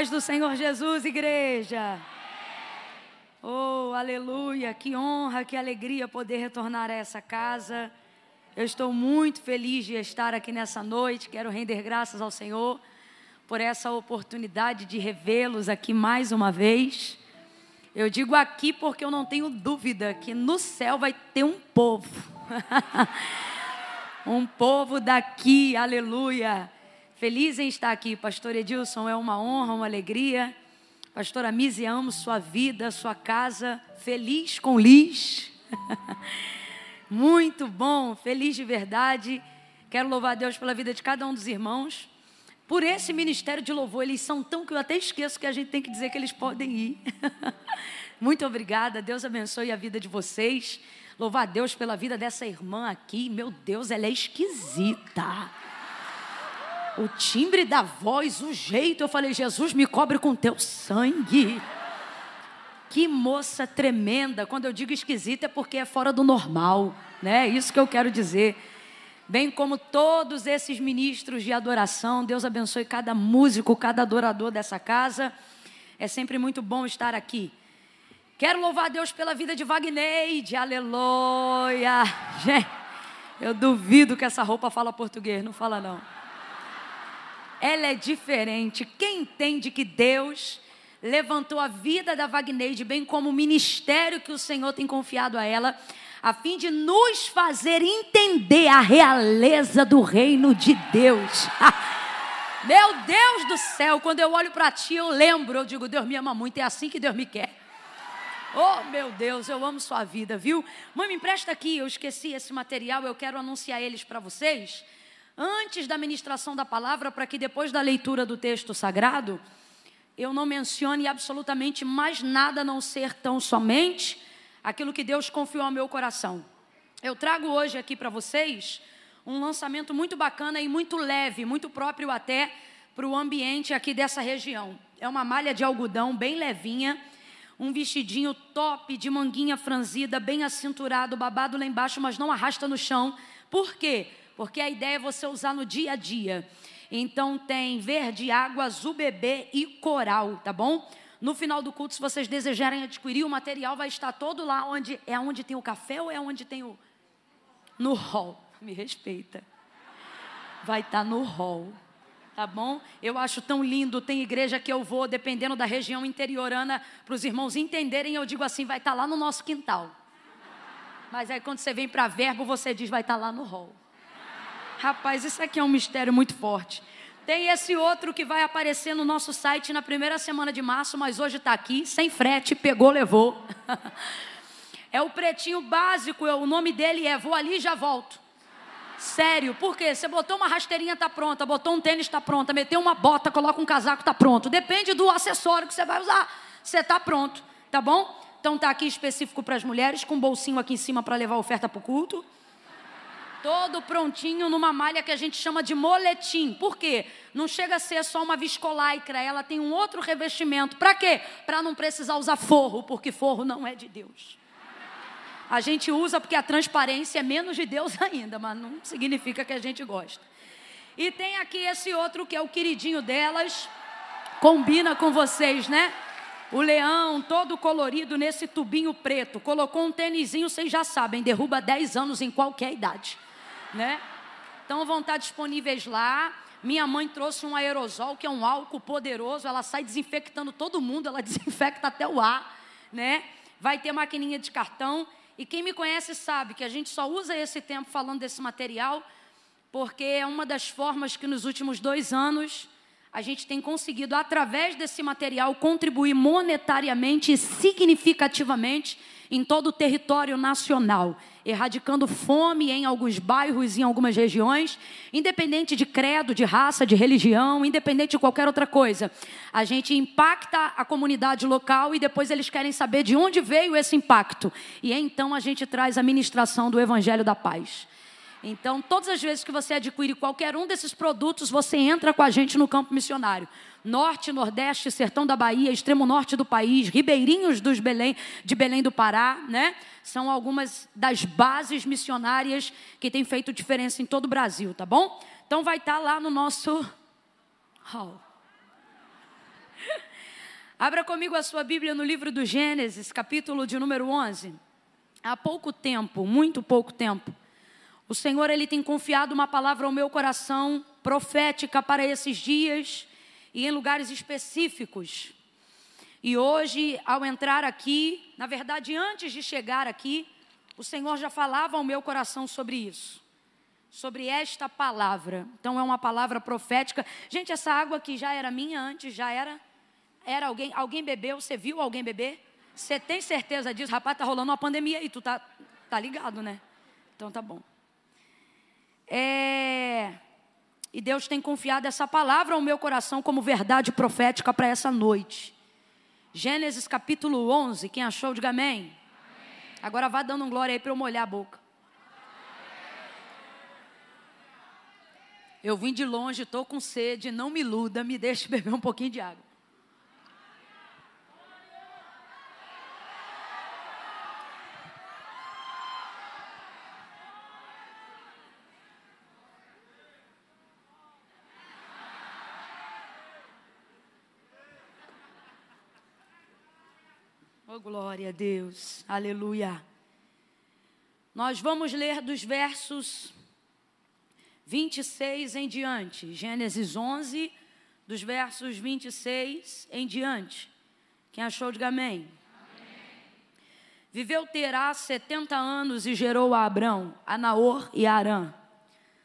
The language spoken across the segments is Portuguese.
paz do Senhor Jesus, igreja. Oh, aleluia! Que honra, que alegria poder retornar a essa casa. Eu estou muito feliz de estar aqui nessa noite. Quero render graças ao Senhor por essa oportunidade de revê-los aqui mais uma vez. Eu digo aqui porque eu não tenho dúvida que no céu vai ter um povo. um povo daqui, aleluia Feliz em estar aqui, pastor Edilson, é uma honra, uma alegria. Pastora Mise, amo sua vida, sua casa, feliz com Liz. Muito bom, feliz de verdade. Quero louvar a Deus pela vida de cada um dos irmãos. Por esse ministério de louvor, eles são tão que eu até esqueço que a gente tem que dizer que eles podem ir. Muito obrigada, Deus abençoe a vida de vocês. Louvar a Deus pela vida dessa irmã aqui. Meu Deus, ela é esquisita o timbre da voz, o jeito. Eu falei, Jesus, me cobre com teu sangue. Que moça tremenda. Quando eu digo esquisita é porque é fora do normal, né? É isso que eu quero dizer. Bem como todos esses ministros de adoração, Deus abençoe cada músico, cada adorador dessa casa. É sempre muito bom estar aqui. Quero louvar a Deus pela vida de Wagneide, aleluia. Gente, eu duvido que essa roupa fala português, não fala não ela é diferente. Quem entende que Deus levantou a vida da Wagneide, bem como o ministério que o Senhor tem confiado a ela, a fim de nos fazer entender a realeza do reino de Deus. Meu Deus do céu, quando eu olho para ti, eu lembro, eu digo, Deus me ama muito, é assim que Deus me quer. Oh, meu Deus, eu amo sua vida, viu? Mãe, me empresta aqui, eu esqueci esse material, eu quero anunciar eles para vocês antes da ministração da palavra, para que depois da leitura do texto sagrado, eu não mencione absolutamente mais nada a não ser tão somente aquilo que Deus confiou ao meu coração. Eu trago hoje aqui para vocês um lançamento muito bacana e muito leve, muito próprio até para o ambiente aqui dessa região. É uma malha de algodão bem levinha, um vestidinho top de manguinha franzida, bem acinturado, babado lá embaixo, mas não arrasta no chão. Por quê? Porque a ideia é você usar no dia a dia. Então tem verde, água, azul bebê e coral, tá bom? No final do culto, se vocês desejarem adquirir, o material vai estar todo lá onde é onde tem o café ou é onde tem o no hall. Me respeita. Vai estar no hall. Tá bom? Eu acho tão lindo, tem igreja que eu vou, dependendo da região interiorana, para os irmãos entenderem, eu digo assim, vai estar lá no nosso quintal. Mas aí quando você vem para verbo, você diz vai estar lá no hall. Rapaz, isso aqui é um mistério muito forte. Tem esse outro que vai aparecer no nosso site na primeira semana de março, mas hoje está aqui, sem frete, pegou, levou. é o pretinho básico, o nome dele é Vou ali e já volto. Sério, por quê? Você botou uma rasteirinha, tá pronta, botou um tênis, tá pronta, meteu uma bota, coloca um casaco, tá pronto. Depende do acessório que você vai usar. Você tá pronto, tá bom? Então tá aqui específico para as mulheres, com um bolsinho aqui em cima para levar a oferta para o culto todo prontinho numa malha que a gente chama de moletim. Por quê? Não chega a ser só uma viscolaicra, ela tem um outro revestimento. Para quê? Para não precisar usar forro, porque forro não é de Deus. A gente usa porque a transparência é menos de Deus ainda, mas não significa que a gente gosta. E tem aqui esse outro que é o queridinho delas, combina com vocês, né? O leão todo colorido nesse tubinho preto, colocou um tênisinho, vocês já sabem, derruba 10 anos em qualquer idade né? Então vão estar disponíveis lá. Minha mãe trouxe um aerosol, que é um álcool poderoso, ela sai desinfectando todo mundo, ela desinfecta até o ar, né? Vai ter maquininha de cartão. E quem me conhece sabe que a gente só usa esse tempo falando desse material, porque é uma das formas que nos últimos dois anos a gente tem conseguido, através desse material, contribuir monetariamente e significativamente em todo o território nacional, erradicando fome em alguns bairros, em algumas regiões, independente de credo, de raça, de religião, independente de qualquer outra coisa. A gente impacta a comunidade local e depois eles querem saber de onde veio esse impacto. E então a gente traz a ministração do Evangelho da Paz. Então, todas as vezes que você adquire qualquer um desses produtos, você entra com a gente no campo missionário. Norte, Nordeste, Sertão da Bahia, extremo norte do país, ribeirinhos dos Belém, de Belém do Pará, né? São algumas das bases missionárias que têm feito diferença em todo o Brasil, tá bom? Então vai estar tá lá no nosso Oh. Abra comigo a sua Bíblia no livro do Gênesis, capítulo de número 11. Há pouco tempo, muito pouco tempo, o Senhor ele tem confiado uma palavra ao meu coração profética para esses dias e em lugares específicos. E hoje, ao entrar aqui, na verdade, antes de chegar aqui, o Senhor já falava ao meu coração sobre isso, sobre esta palavra. Então, é uma palavra profética. Gente, essa água aqui já era minha antes, já era era alguém, alguém bebeu, você viu alguém beber? Você tem certeza disso? Rapaz, tá rolando uma pandemia aí, tu tá, tá ligado, né? Então tá bom. É... E Deus tem confiado essa palavra ao meu coração como verdade profética para essa noite. Gênesis capítulo 11, quem achou, diga amém. amém. Agora vá dando um glória aí para eu molhar a boca. Eu vim de longe, estou com sede, não me iluda, me deixe beber um pouquinho de água. Glória a Deus. Aleluia. Nós vamos ler dos versos 26 em diante. Gênesis 11, dos versos 26 em diante. Quem achou, diga amém. amém. Viveu Terá 70 anos e gerou a Abrão, a Naor e a Arã.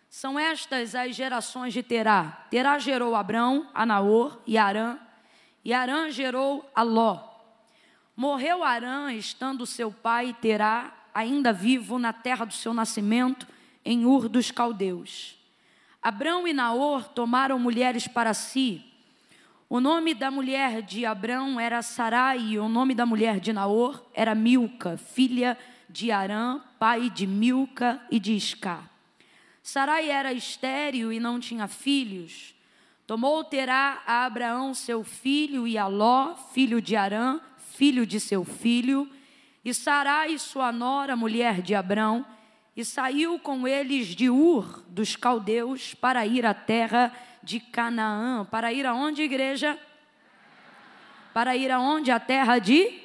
São estas as gerações de Terá. Terá gerou Abrão, a Naor e a Arã. E Arã gerou a Ló. Morreu Arã, estando seu pai Terá ainda vivo na terra do seu nascimento, em Ur dos Caldeus. Abrão e Naor tomaram mulheres para si. O nome da mulher de Abrão era Sarai, e o nome da mulher de Naor era Milca, filha de Arã, pai de Milca e de Isca. Sarai era estéril e não tinha filhos. Tomou Terá a Abraão seu filho e a Ló, filho de Arã, filho de seu filho, e Sarai, sua nora, mulher de Abrão, e saiu com eles de Ur dos caldeus para ir à terra de Canaã. Para ir aonde, igreja? Para ir aonde? A terra de?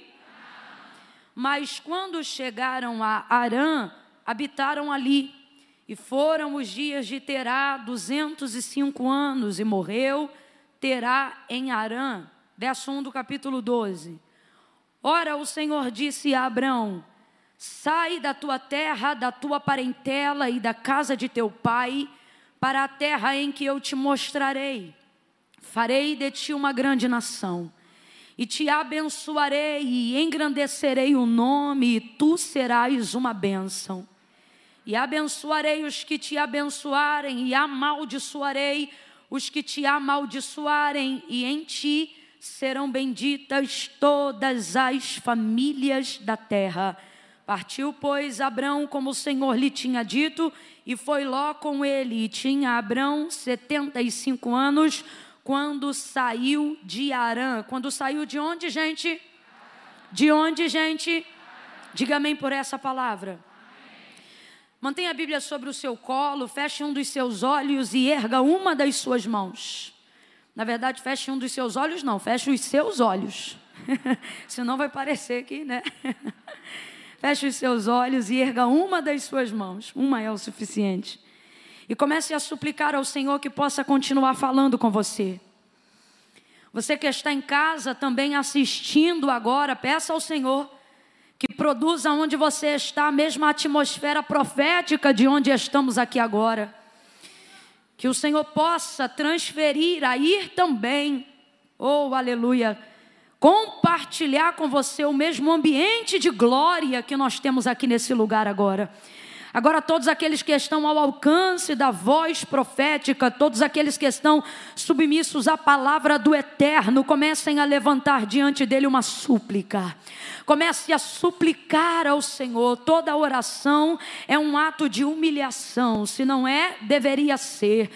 Mas quando chegaram a Arã, habitaram ali. E foram os dias de Terá, 205 anos, e morreu Terá em Arã. Verso 1 do capítulo 12. Ora, o Senhor disse a Abrão: Sai da tua terra, da tua parentela e da casa de teu pai, para a terra em que eu te mostrarei. Farei de ti uma grande nação, e te abençoarei e engrandecerei o nome, e tu serás uma bênção. E abençoarei os que te abençoarem, e amaldiçoarei os que te amaldiçoarem, e em ti serão benditas todas as famílias da terra. Partiu, pois, Abrão, como o Senhor lhe tinha dito, e foi Ló com ele. E tinha Abrão setenta e cinco anos quando saiu de Arã. Quando saiu de onde, gente? De onde, gente? Diga amém por essa palavra. Mantenha a Bíblia sobre o seu colo, feche um dos seus olhos e erga uma das suas mãos. Na verdade, feche um dos seus olhos, não, feche os seus olhos. Senão vai parecer que, né? feche os seus olhos e erga uma das suas mãos. Uma é o suficiente. E comece a suplicar ao Senhor que possa continuar falando com você. Você que está em casa também assistindo agora, peça ao Senhor que produza onde você está a mesma atmosfera profética de onde estamos aqui agora que o Senhor possa transferir, a ir também, oh aleluia, compartilhar com você o mesmo ambiente de glória que nós temos aqui nesse lugar agora. Agora, todos aqueles que estão ao alcance da voz profética, todos aqueles que estão submissos à palavra do eterno, comecem a levantar diante dele uma súplica. Comece a suplicar ao Senhor. Toda oração é um ato de humilhação. Se não é, deveria ser.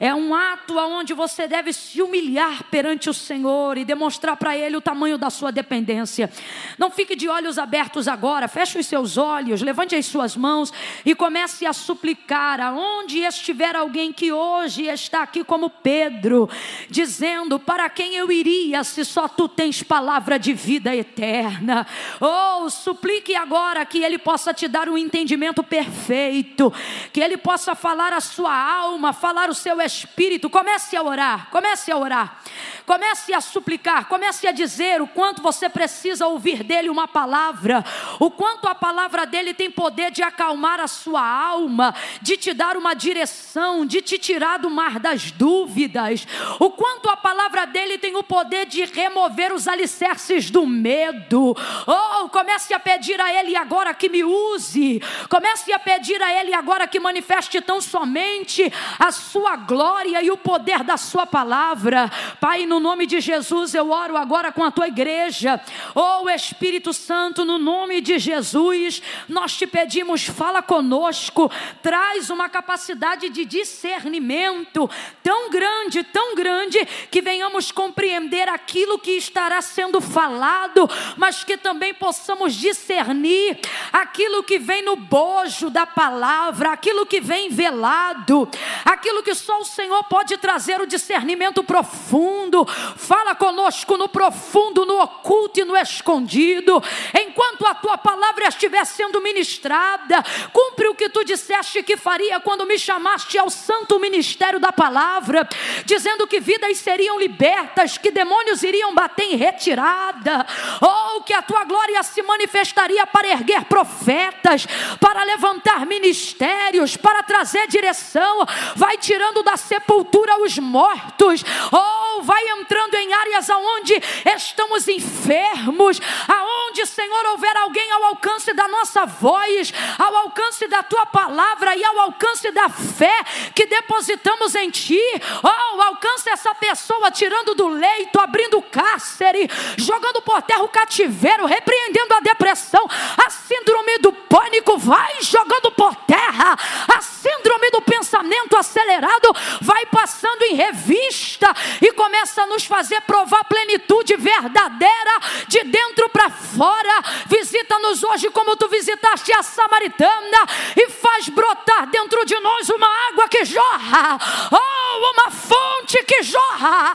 É um ato onde você deve se humilhar perante o Senhor e demonstrar para Ele o tamanho da sua dependência. Não fique de olhos abertos agora, feche os seus olhos, levante as suas mãos e comece a suplicar aonde estiver alguém que hoje está aqui como Pedro, dizendo: Para quem eu iria se só tu tens palavra de vida eterna? Oh, suplique agora que Ele possa te dar um entendimento perfeito, que Ele possa falar a sua alma, falar o seu espírito, comece a orar, comece a orar, comece a suplicar, comece a dizer o quanto você precisa ouvir dele uma palavra, o quanto a palavra dele tem poder de acalmar a sua alma, de te dar uma direção, de te tirar do mar das dúvidas, o quanto a palavra dele tem o poder de remover os alicerces do medo. Oh, comece a pedir a ele agora que me use, comece a pedir a ele agora que manifeste tão somente a sua glória glória e o poder da Sua palavra. Pai, no nome de Jesus, eu oro agora com a tua igreja. Oh Espírito Santo, no nome de Jesus, nós te pedimos, fala conosco, traz uma capacidade de discernimento tão grande, tão grande, que venhamos compreender aquilo que estará sendo falado, mas que também possamos discernir aquilo que vem no bojo da palavra, aquilo que vem velado, aquilo que só o Senhor pode trazer o discernimento profundo. Fala conosco no profundo, no oculto e no escondido. Enquanto a tua palavra estiver sendo ministrada, cumpre o que tu disseste que faria quando me chamaste ao santo ministério da palavra, dizendo que vidas seriam libertas, que demônios iriam bater em retirada, ou que a tua glória se manifestaria para erguer profetas, para levantar ministérios, para trazer direção. Vai tirando da sepultura os mortos, ou oh, vai entrando em áreas aonde estamos enfermos, aonde, Senhor, houver alguém ao alcance da nossa voz, ao alcance da tua palavra e ao alcance da fé que depositamos em ti, oh, alcance essa pessoa tirando do leito, abrindo cárcere, jogando por terra o cativeiro, repreendendo a depressão, a síndrome do pânico, vai jogando por terra, a síndrome do pensamento acelerado, vai passando em revista e começa a nos fazer provar a plenitude verdadeira de dentro para fora. Visita-nos hoje como tu visitaste a samaritana e faz brotar dentro de nós uma água que jorra, oh, uma fonte que jorra,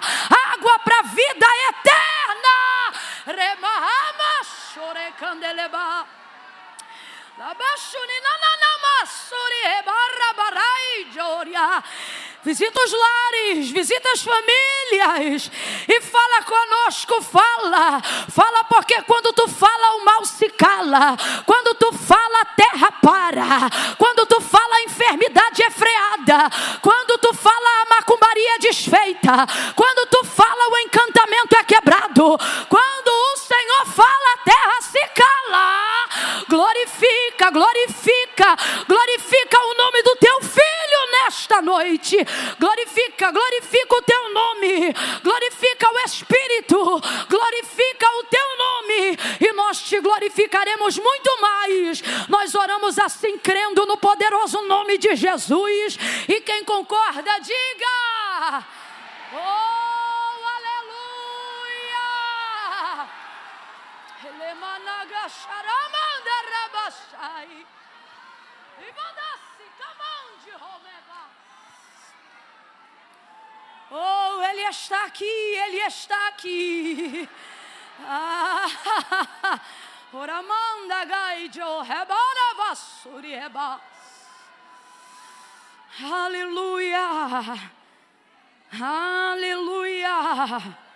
água para vida eterna. Remahama candeleba. Visita os lares, visita as famílias e fala conosco, fala. Fala porque quando tu fala o mal se cala. Quando tu fala a terra para. Quando tu fala a enfermidade é freada. Quando tu fala a macumbaria é desfeita. Quando tu fala o encantamento é quebrado. Quando o Senhor fala a terra se cala. Glorifica, glorifica, glorifica o nome do teu filho nesta noite. Glorifica, glorifica o teu nome. Glorifica o Espírito. Glorifica o teu nome. E nós te glorificaremos muito mais. Nós oramos assim, crendo no poderoso nome de Jesus. E quem concorda, diga. Oh! Oh, Ele está aqui, Ele está aqui. Ah, Oramanda Gaijo, Rebara Vasuri Rebas. Aleluia. Aleluia.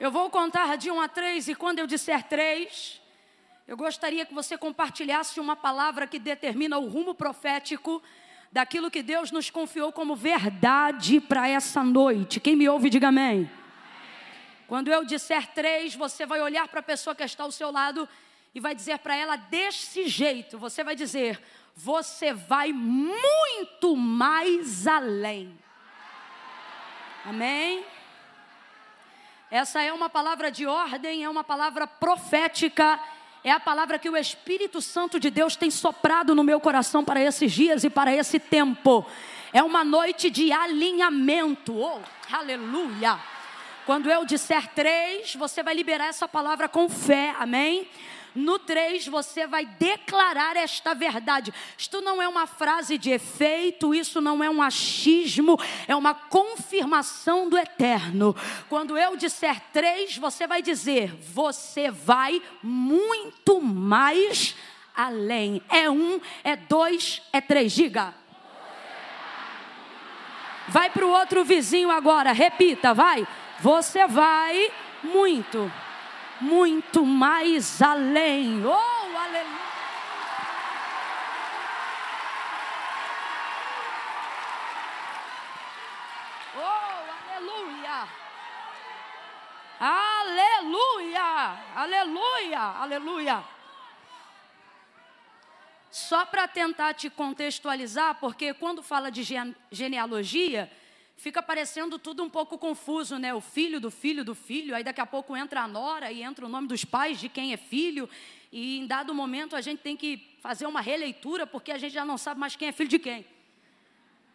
Eu vou contar de um a três, e quando eu disser três, eu gostaria que você compartilhasse uma palavra que determina o rumo profético daquilo que Deus nos confiou como verdade para essa noite. Quem me ouve, diga amém. Quando eu disser três, você vai olhar para a pessoa que está ao seu lado e vai dizer para ela desse jeito: você vai dizer, você vai muito mais além. Amém? Essa é uma palavra de ordem, é uma palavra profética, é a palavra que o Espírito Santo de Deus tem soprado no meu coração para esses dias e para esse tempo. É uma noite de alinhamento. Oh, aleluia. Quando eu disser três, você vai liberar essa palavra com fé. Amém? No 3, você vai declarar esta verdade. Isto não é uma frase de efeito, isso não é um achismo, é uma confirmação do eterno. Quando eu disser 3, você vai dizer: você vai muito mais além. É um, é dois, é três. Diga. Vai para o outro vizinho agora, repita, vai. Você vai muito muito mais além. Oh, aleluia! Oh, aleluia! Aleluia! Aleluia! Aleluia! Só para tentar te contextualizar, porque quando fala de genealogia, fica parecendo tudo um pouco confuso, né? O filho do filho do filho, aí daqui a pouco entra a nora e entra o nome dos pais de quem é filho, e em dado momento a gente tem que fazer uma releitura porque a gente já não sabe mais quem é filho de quem.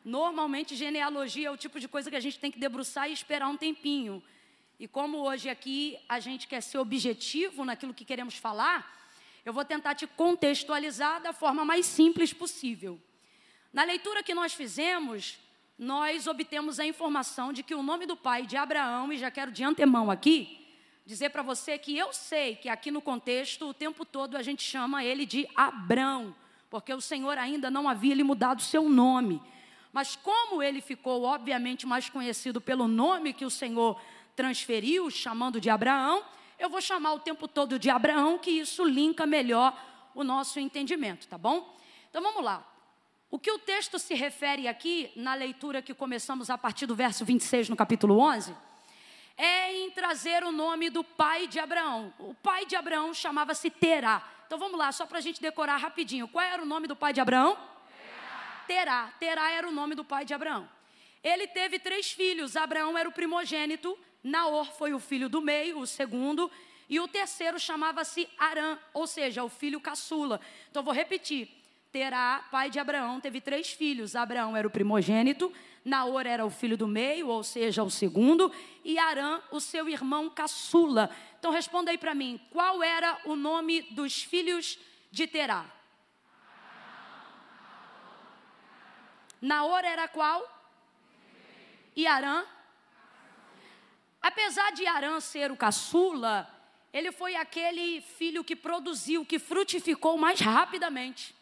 Normalmente, genealogia é o tipo de coisa que a gente tem que debruçar e esperar um tempinho. E como hoje aqui a gente quer ser objetivo naquilo que queremos falar, eu vou tentar te contextualizar da forma mais simples possível. Na leitura que nós fizemos, nós obtemos a informação de que o nome do pai de Abraão, e já quero de antemão aqui, dizer para você que eu sei que aqui no contexto, o tempo todo a gente chama ele de Abrão, porque o Senhor ainda não havia lhe mudado seu nome. Mas como ele ficou, obviamente, mais conhecido pelo nome que o Senhor transferiu, chamando de Abraão, eu vou chamar o tempo todo de Abraão, que isso linka melhor o nosso entendimento, tá bom? Então vamos lá. O que o texto se refere aqui, na leitura que começamos a partir do verso 26 no capítulo 11, é em trazer o nome do pai de Abraão. O pai de Abraão chamava-se Terá. Então vamos lá, só para a gente decorar rapidinho. Qual era o nome do pai de Abraão? Terá. Terá era o nome do pai de Abraão. Ele teve três filhos. Abraão era o primogênito, Naor foi o filho do meio, o segundo, e o terceiro chamava-se Arã, ou seja, o filho caçula. Então vou repetir. Terá, pai de Abraão, teve três filhos. Abraão era o primogênito, Naor era o filho do meio, ou seja, o segundo, e Arã, o seu irmão caçula. Então responda aí para mim, qual era o nome dos filhos de Terá? Naor era qual? E Arã? Apesar de Arã ser o caçula, ele foi aquele filho que produziu, que frutificou mais rapidamente.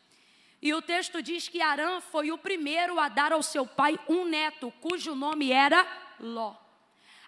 E o texto diz que Arã foi o primeiro a dar ao seu pai um neto, cujo nome era Ló.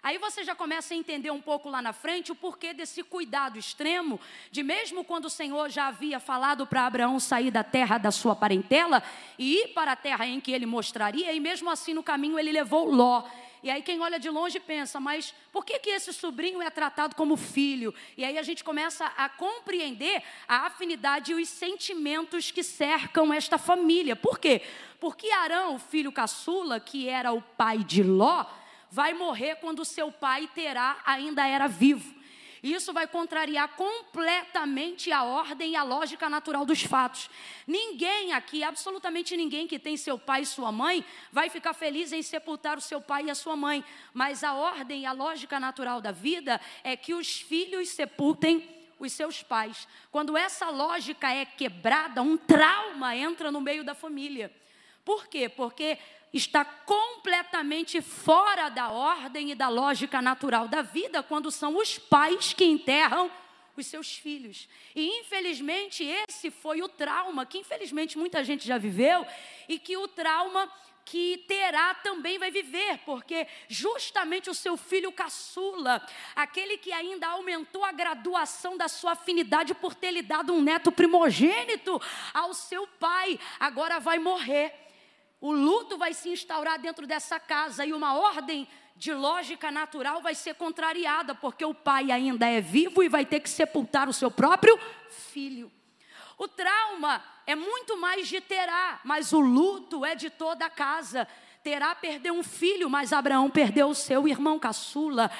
Aí você já começa a entender um pouco lá na frente o porquê desse cuidado extremo, de mesmo quando o Senhor já havia falado para Abraão sair da terra da sua parentela e ir para a terra em que ele mostraria, e mesmo assim no caminho ele levou Ló. E aí quem olha de longe pensa, mas por que, que esse sobrinho é tratado como filho? E aí a gente começa a compreender a afinidade e os sentimentos que cercam esta família. Por quê? Porque Arão, o filho caçula, que era o pai de Ló, vai morrer quando seu pai Terá ainda era vivo. Isso vai contrariar completamente a ordem e a lógica natural dos fatos. Ninguém aqui, absolutamente ninguém que tem seu pai e sua mãe, vai ficar feliz em sepultar o seu pai e a sua mãe. Mas a ordem e a lógica natural da vida é que os filhos sepultem os seus pais. Quando essa lógica é quebrada, um trauma entra no meio da família. Por quê? Porque está completamente fora da ordem e da lógica natural da vida quando são os pais que enterram os seus filhos. E infelizmente esse foi o trauma que infelizmente muita gente já viveu e que o trauma que terá também vai viver, porque justamente o seu filho caçula, aquele que ainda aumentou a graduação da sua afinidade por ter lhe dado um neto primogênito ao seu pai, agora vai morrer o luto vai se instaurar dentro dessa casa e uma ordem de lógica natural vai ser contrariada, porque o pai ainda é vivo e vai ter que sepultar o seu próprio filho. O trauma é muito mais de Terá, mas o luto é de toda a casa. Terá perdeu um filho, mas Abraão perdeu o seu irmão caçula.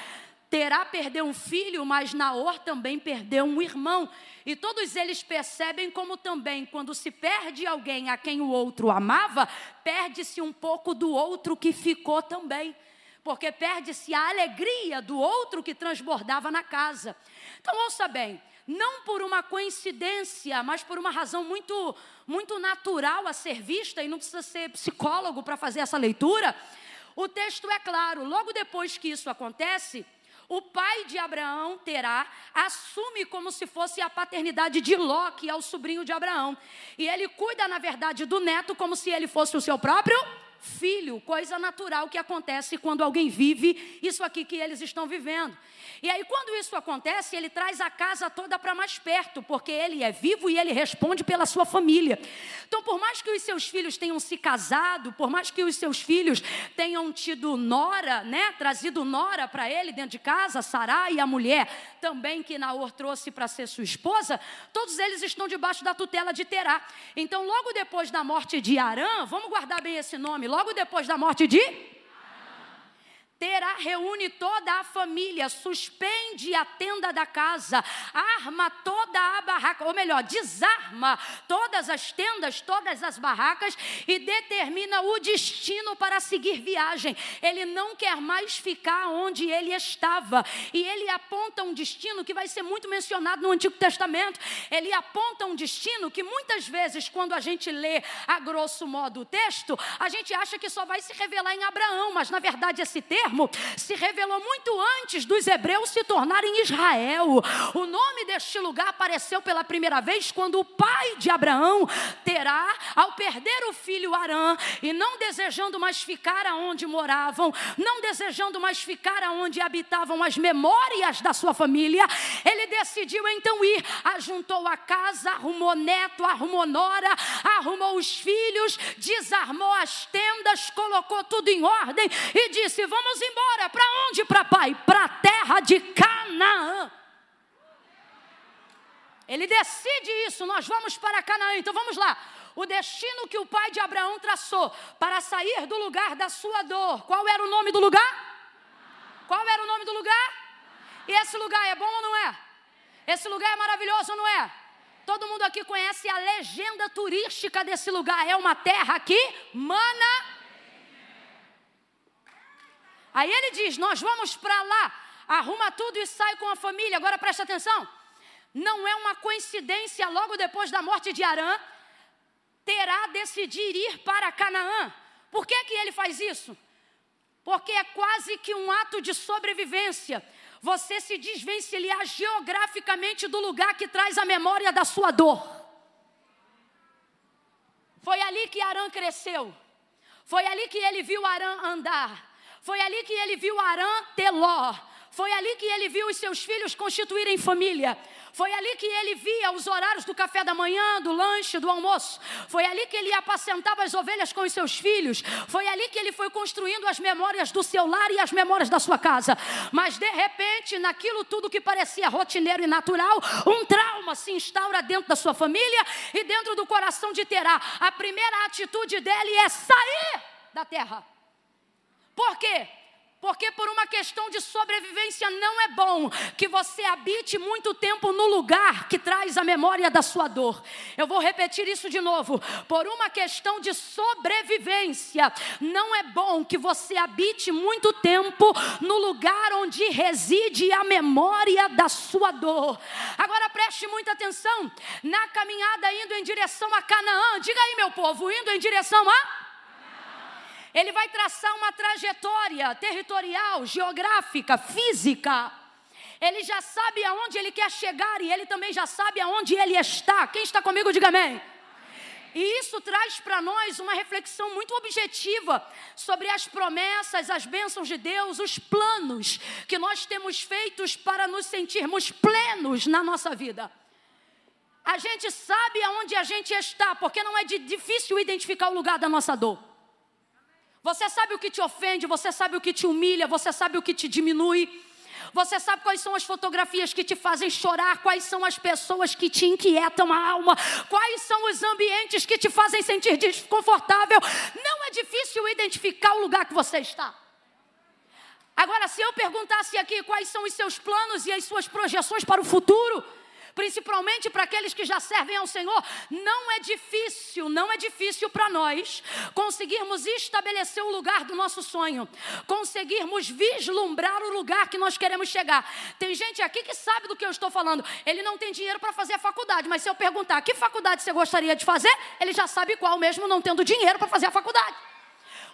Terá perdeu um filho, mas Naor também perdeu um irmão. E todos eles percebem como também, quando se perde alguém a quem o outro amava, perde-se um pouco do outro que ficou também. Porque perde-se a alegria do outro que transbordava na casa. Então, ouça bem, não por uma coincidência, mas por uma razão muito, muito natural a ser vista, e não precisa ser psicólogo para fazer essa leitura. O texto é claro, logo depois que isso acontece, o pai de Abraão, Terá, assume como se fosse a paternidade de Ló, que é o sobrinho de Abraão. E ele cuida, na verdade, do neto como se ele fosse o seu próprio filho, coisa natural que acontece quando alguém vive isso aqui que eles estão vivendo. E aí, quando isso acontece, ele traz a casa toda para mais perto, porque ele é vivo e ele responde pela sua família. Então, por mais que os seus filhos tenham se casado, por mais que os seus filhos tenham tido nora, né, trazido nora para ele dentro de casa, Sará e a mulher também que Naor trouxe para ser sua esposa, todos eles estão debaixo da tutela de Terá. Então, logo depois da morte de Arã, vamos guardar bem esse nome, logo depois da morte de Terá reúne toda a família, suspende a tenda da casa, arma toda a barraca, ou melhor, desarma todas as tendas, todas as barracas e determina o destino para seguir viagem. Ele não quer mais ficar onde ele estava e ele aponta um destino que vai ser muito mencionado no Antigo Testamento. Ele aponta um destino que muitas vezes, quando a gente lê a grosso modo o texto, a gente acha que só vai se revelar em Abraão, mas na verdade esse termo termo se revelou muito antes dos hebreus se tornarem Israel. O nome deste lugar apareceu pela primeira vez quando o pai de Abraão, Terá, ao perder o filho Arã e não desejando mais ficar aonde moravam, não desejando mais ficar aonde habitavam as memórias da sua família, ele decidiu então ir, ajuntou a casa, arrumou neto, arrumou nora, arrumou os filhos, desarmou as tendas, colocou tudo em ordem e disse: Vamos vamos embora. Para onde, para pai? Para a terra de Canaã. Ele decide isso, nós vamos para Canaã. Então vamos lá. O destino que o pai de Abraão traçou para sair do lugar da sua dor. Qual era o nome do lugar? Qual era o nome do lugar? E esse lugar é bom ou não é? Esse lugar é maravilhoso ou não é? Todo mundo aqui conhece a legenda turística desse lugar. É uma terra que mana Aí ele diz: Nós vamos para lá, arruma tudo e sai com a família. Agora presta atenção. Não é uma coincidência, logo depois da morte de Arã, terá decidir ir para Canaã. Por que, que ele faz isso? Porque é quase que um ato de sobrevivência. Você se desvencilhar geograficamente do lugar que traz a memória da sua dor. Foi ali que Arã cresceu. Foi ali que ele viu Arã andar. Foi ali que ele viu Arã Teló. Foi ali que ele viu os seus filhos constituírem família. Foi ali que ele via os horários do café da manhã, do lanche, do almoço. Foi ali que ele apacentava as ovelhas com os seus filhos. Foi ali que ele foi construindo as memórias do seu lar e as memórias da sua casa. Mas de repente, naquilo tudo que parecia rotineiro e natural, um trauma se instaura dentro da sua família e dentro do coração de Terá. A primeira atitude dele é sair da terra. Por quê? Porque por uma questão de sobrevivência não é bom que você habite muito tempo no lugar que traz a memória da sua dor. Eu vou repetir isso de novo. Por uma questão de sobrevivência, não é bom que você habite muito tempo no lugar onde reside a memória da sua dor. Agora preste muita atenção. Na caminhada indo em direção a Canaã, diga aí, meu povo, indo em direção a ele vai traçar uma trajetória territorial, geográfica, física. Ele já sabe aonde ele quer chegar e ele também já sabe aonde ele está. Quem está comigo, diga amém. E isso traz para nós uma reflexão muito objetiva sobre as promessas, as bênçãos de Deus, os planos que nós temos feitos para nos sentirmos plenos na nossa vida. A gente sabe aonde a gente está, porque não é difícil identificar o lugar da nossa dor. Você sabe o que te ofende, você sabe o que te humilha, você sabe o que te diminui. Você sabe quais são as fotografias que te fazem chorar, quais são as pessoas que te inquietam a alma, quais são os ambientes que te fazem sentir desconfortável. Não é difícil identificar o lugar que você está. Agora, se eu perguntasse aqui quais são os seus planos e as suas projeções para o futuro, principalmente para aqueles que já servem ao Senhor, não é difícil, não é difícil para nós conseguirmos estabelecer o lugar do nosso sonho, conseguirmos vislumbrar o lugar que nós queremos chegar. Tem gente aqui que sabe do que eu estou falando, ele não tem dinheiro para fazer a faculdade, mas se eu perguntar que faculdade você gostaria de fazer, ele já sabe qual, mesmo não tendo dinheiro para fazer a faculdade.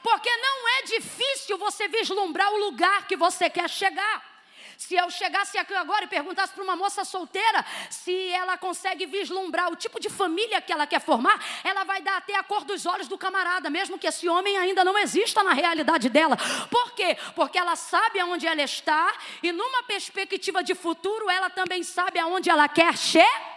Porque não é difícil você vislumbrar o lugar que você quer chegar. Se eu chegasse aqui agora e perguntasse para uma moça solteira se ela consegue vislumbrar o tipo de família que ela quer formar, ela vai dar até a cor dos olhos do camarada, mesmo que esse homem ainda não exista na realidade dela. Por quê? Porque ela sabe aonde ela está e numa perspectiva de futuro ela também sabe aonde ela quer chegar.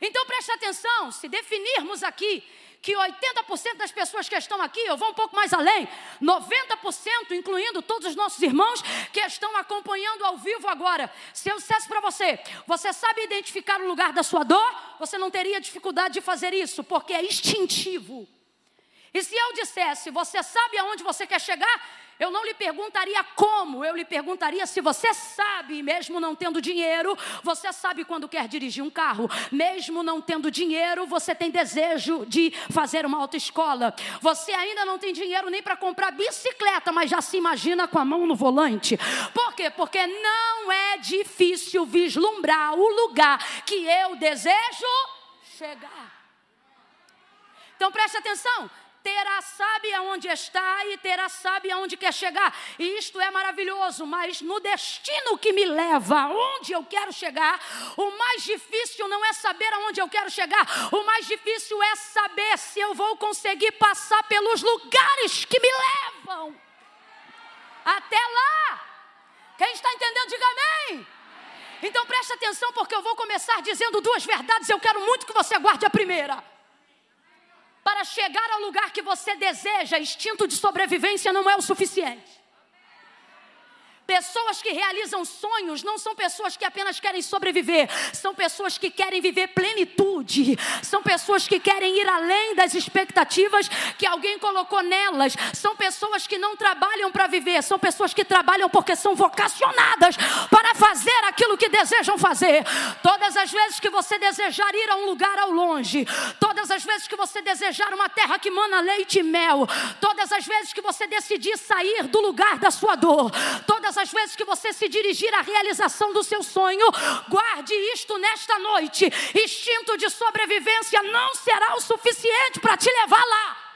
Então preste atenção, se definirmos aqui que 80% das pessoas que estão aqui, eu vou um pouco mais além, 90%, incluindo todos os nossos irmãos que estão acompanhando ao vivo agora. Se eu dissesse para você, você sabe identificar o lugar da sua dor, você não teria dificuldade de fazer isso, porque é instintivo. E se eu dissesse, você sabe aonde você quer chegar? Eu não lhe perguntaria como, eu lhe perguntaria se você sabe, mesmo não tendo dinheiro, você sabe quando quer dirigir um carro, mesmo não tendo dinheiro, você tem desejo de fazer uma autoescola. Você ainda não tem dinheiro nem para comprar bicicleta, mas já se imagina com a mão no volante. Por quê? Porque não é difícil vislumbrar o lugar que eu desejo chegar. Então preste atenção, terá sabe aonde está e terá sabe aonde quer chegar. E isto é maravilhoso, mas no destino que me leva aonde eu quero chegar, o mais difícil não é saber aonde eu quero chegar, o mais difícil é saber se eu vou conseguir passar pelos lugares que me levam até lá. Quem está entendendo, diga amém. Então preste atenção, porque eu vou começar dizendo duas verdades. Eu quero muito que você guarde a primeira. Para chegar ao lugar que você deseja, instinto de sobrevivência não é o suficiente. Pessoas que realizam sonhos não são pessoas que apenas querem sobreviver, são pessoas que querem viver plenitude, são pessoas que querem ir além das expectativas que alguém colocou nelas, são pessoas que não trabalham para viver, são pessoas que trabalham porque são vocacionadas para fazer aquilo que desejam fazer. Todas as vezes que você desejar ir a um lugar ao longe, todas as vezes que você desejar uma terra que mana leite e mel, todas as vezes que você decidir sair do lugar da sua dor, todas as vezes que você se dirigir à realização do seu sonho, guarde isto nesta noite. Instinto de sobrevivência não será o suficiente para te levar lá.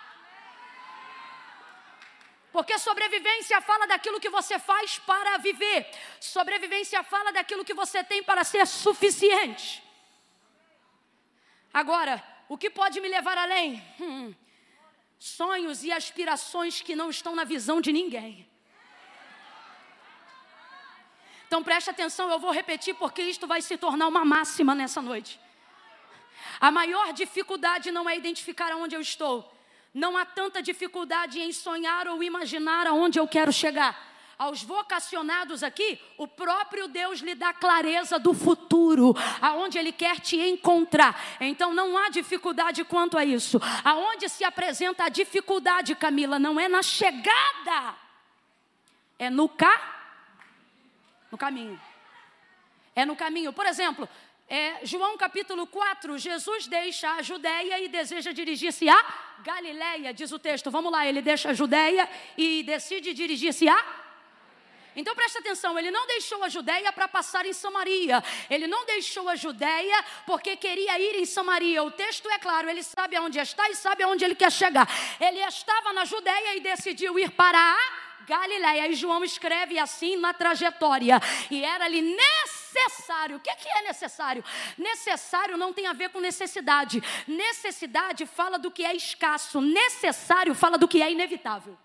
Porque sobrevivência fala daquilo que você faz para viver. Sobrevivência fala daquilo que você tem para ser suficiente. Agora, o que pode me levar além? Hum, sonhos e aspirações que não estão na visão de ninguém. Então preste atenção, eu vou repetir porque isto vai se tornar uma máxima nessa noite. A maior dificuldade não é identificar aonde eu estou. Não há tanta dificuldade em sonhar ou imaginar aonde eu quero chegar. Aos vocacionados aqui, o próprio Deus lhe dá clareza do futuro, aonde Ele quer te encontrar. Então não há dificuldade quanto a isso. Aonde se apresenta a dificuldade, Camila, não é na chegada, é no caminho no caminho. É no caminho. Por exemplo, é, João capítulo 4, Jesus deixa a Judéia e deseja dirigir-se a Galiléia, diz o texto. Vamos lá, ele deixa a Judéia e decide dirigir-se a então preste atenção, ele não deixou a Judéia para passar em Samaria. Ele não deixou a Judéia porque queria ir em Samaria. O texto é claro, ele sabe aonde está e sabe aonde ele quer chegar. Ele estava na Judéia e decidiu ir para a Galiléia. E João escreve assim na trajetória. E era-lhe necessário. O que é, que é necessário? Necessário não tem a ver com necessidade. Necessidade fala do que é escasso. Necessário fala do que é inevitável.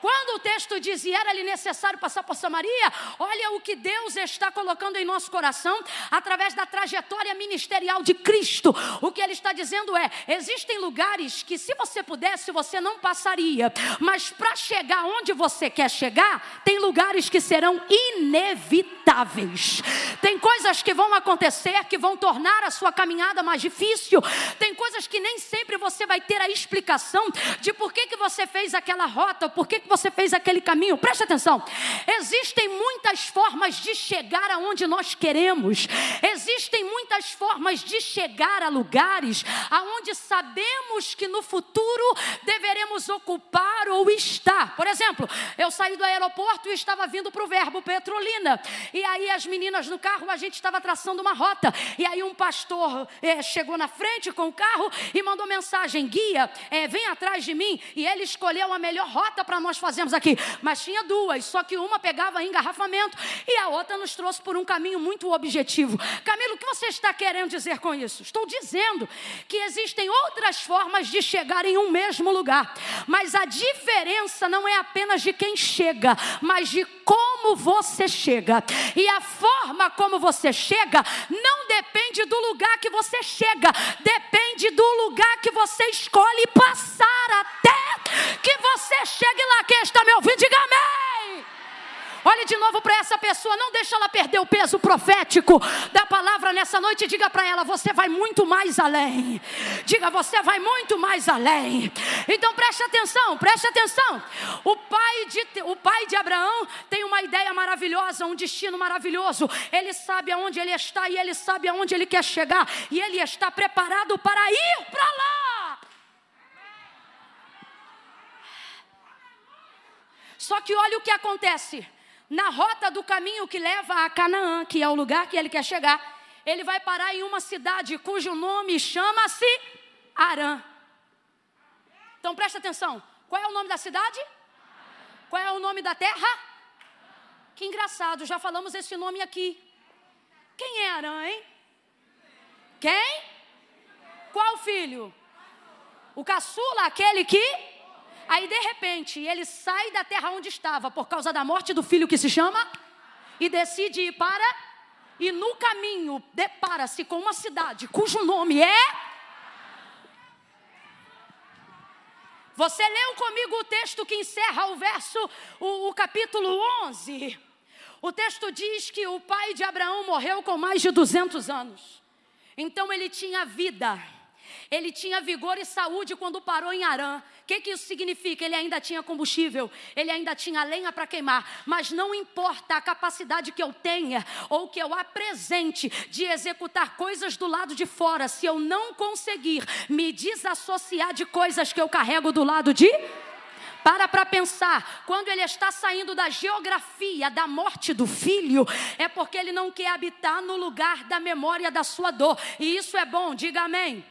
Quando o texto diz e era-lhe necessário passar por Samaria, olha o que Deus está colocando em nosso coração através da trajetória ministerial de Cristo. O que ele está dizendo é: existem lugares que, se você pudesse, você não passaria, mas para chegar onde você quer chegar, tem lugares que serão inevitáveis. Tem coisas que vão acontecer que vão tornar a sua caminhada mais difícil. Tem coisas que nem sempre você vai ter a explicação de por que, que você fez aquela rota, por que que você fez aquele caminho? Preste atenção. Existem muitas formas de chegar aonde nós queremos. Existem muitas formas de chegar a lugares aonde sabemos que no futuro deveremos ocupar ou estar. Por exemplo, eu saí do aeroporto e estava vindo para o Verbo Petrolina. E aí as meninas no carro, a gente estava traçando uma rota. E aí um pastor eh, chegou na frente com o carro e mandou mensagem: guia, eh, vem atrás de mim. E ele escolheu a melhor rota para nós fazermos aqui. Mas tinha duas, só que uma pegava engarrafamento e a outra nos trouxe por um caminho muito objetivo. Camilo, o que você está querendo dizer com isso? Estou dizendo que existem outras formas de chegar em um mesmo lugar, mas a diferença não é apenas de quem chega, mas de como você chega. E a forma como você chega não depende do lugar que você chega, depende do lugar que você escolhe passar até que você chegue lá. Quem está me ouvindo, diga amém. Olhe de novo para essa pessoa, não deixa ela perder o peso profético da palavra nessa noite. Diga para ela: você vai muito mais além. Diga, você vai muito mais além. Então preste atenção, preste atenção. O pai de, o pai de Abraão tem uma ideia maravilhosa, um destino maravilhoso. Ele sabe aonde ele está e ele sabe aonde ele quer chegar. E ele está preparado para ir para lá. Só que olha o que acontece na rota do caminho que leva a Canaã, que é o lugar que ele quer chegar, ele vai parar em uma cidade cujo nome chama-se Arã. Então presta atenção: qual é o nome da cidade? Qual é o nome da terra? Que engraçado, já falamos esse nome aqui. Quem é Arã, hein? Quem? Qual filho? O caçula, aquele que Aí de repente ele sai da terra onde estava por causa da morte do filho que se chama e decide ir para e no caminho depara-se com uma cidade cujo nome é Você leu comigo o texto que encerra o verso, o, o capítulo 11. O texto diz que o pai de Abraão morreu com mais de 200 anos. Então ele tinha vida ele tinha vigor e saúde quando parou em Arã. O que, que isso significa? Ele ainda tinha combustível, ele ainda tinha lenha para queimar. Mas não importa a capacidade que eu tenha ou que eu apresente de executar coisas do lado de fora, se eu não conseguir me desassociar de coisas que eu carrego do lado de para para pensar, quando ele está saindo da geografia da morte do filho, é porque ele não quer habitar no lugar da memória da sua dor. E isso é bom, diga amém.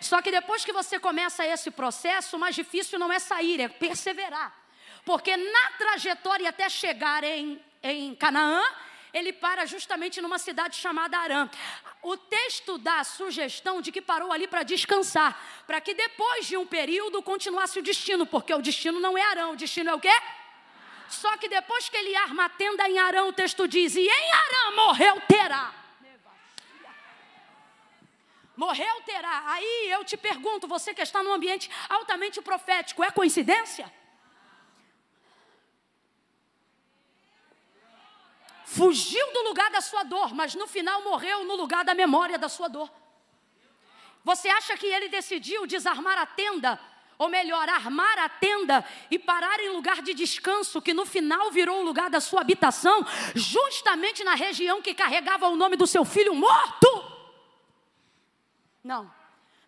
Só que depois que você começa esse processo, o mais difícil não é sair, é perseverar. Porque na trajetória até chegar em, em Canaã, ele para justamente numa cidade chamada Arã. O texto dá a sugestão de que parou ali para descansar, para que depois de um período continuasse o destino, porque o destino não é Arã, o destino é o quê? Só que depois que ele arma a tenda em Arã, o texto diz: E em Arã morreu Terá. Morreu terá. Aí eu te pergunto, você que está num ambiente altamente profético, é coincidência? Fugiu do lugar da sua dor, mas no final morreu no lugar da memória da sua dor. Você acha que ele decidiu desarmar a tenda, ou melhor, armar a tenda e parar em lugar de descanso, que no final virou o lugar da sua habitação, justamente na região que carregava o nome do seu filho morto? Não,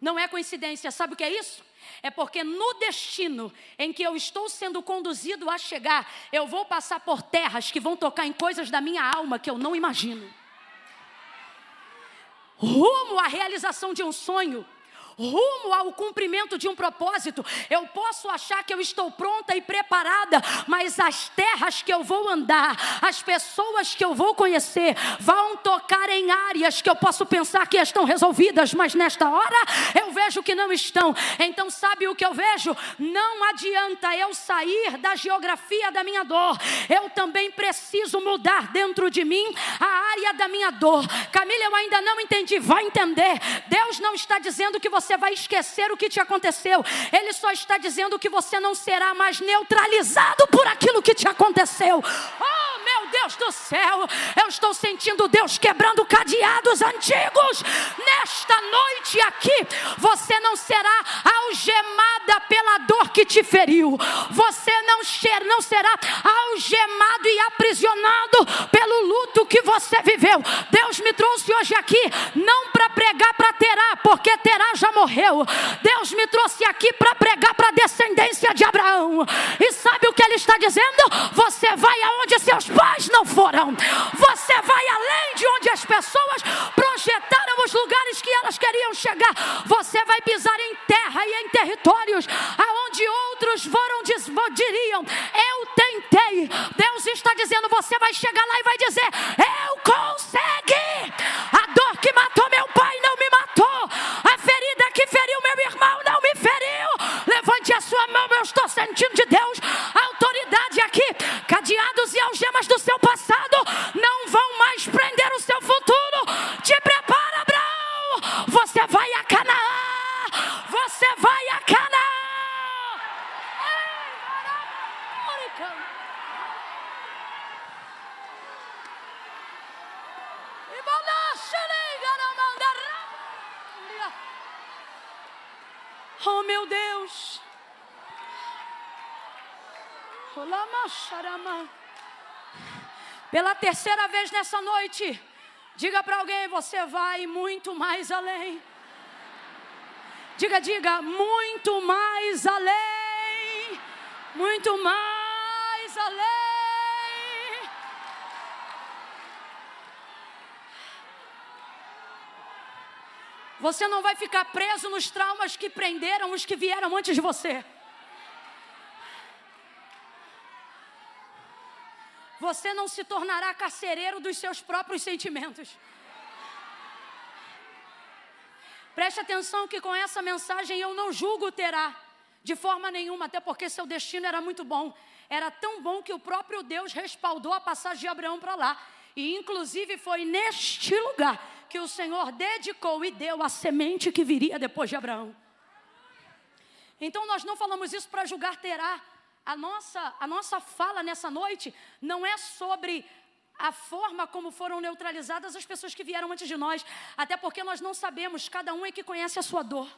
não é coincidência. Sabe o que é isso? É porque no destino em que eu estou sendo conduzido a chegar, eu vou passar por terras que vão tocar em coisas da minha alma que eu não imagino. Rumo à realização de um sonho, rumo ao cumprimento de um propósito. Eu posso achar que eu estou pronta e preparada, mas as terras que eu vou andar, as pessoas que eu vou conhecer, vão tocar em áreas que eu posso pensar que estão resolvidas, mas nesta hora eu vejo que não estão. Então, sabe o que eu vejo? Não adianta eu sair da geografia da minha dor, eu também preciso mudar dentro de mim a área da minha dor. Camila, eu ainda não entendi, vai entender. Deus não está dizendo que você você vai esquecer o que te aconteceu. Ele só está dizendo que você não será mais neutralizado por aquilo que te aconteceu. Oh, Deus do céu, eu estou sentindo Deus quebrando cadeados antigos. Nesta noite aqui, você não será algemada pela dor que te feriu. Você não, não será algemado e aprisionado pelo luto que você viveu. Deus me trouxe hoje aqui não para pregar para Terá, porque Terá já morreu. Deus me trouxe aqui para pregar para a descendência de Abraão. E sabe o que ele está dizendo? Você vai aonde seus pais não foram. Você vai além de onde as pessoas projetaram os lugares que elas queriam chegar. Você vai pisar em terra e em territórios aonde outros foram diriam: Eu tentei. Deus está dizendo: Você vai chegar lá e vai dizer: Eu consegui. A dor que matou meu pai não me matou. A ferida que feriu meu irmão não me feriu. Levante a sua mão, eu estou sentindo de Deus autoridade aqui. Cadeados e algemas do seu passado não vão mais prender o seu futuro. Te prepara, Abraão. Você vai a Canaã. Você vai a Canaã. Oh meu Deus. Pela terceira vez nessa noite, diga para alguém: você vai muito mais além. Diga, diga, muito mais além. Muito mais além. Você não vai ficar preso nos traumas que prenderam os que vieram antes de você. Você não se tornará carcereiro dos seus próprios sentimentos. Preste atenção que com essa mensagem eu não julgo terá de forma nenhuma, até porque seu destino era muito bom. Era tão bom que o próprio Deus respaldou a passagem de Abraão para lá. E inclusive foi neste lugar que o Senhor dedicou e deu a semente que viria depois de Abraão. Então nós não falamos isso para julgar Terá, a nossa, a nossa fala nessa noite não é sobre a forma como foram neutralizadas as pessoas que vieram antes de nós, até porque nós não sabemos, cada um é que conhece a sua dor.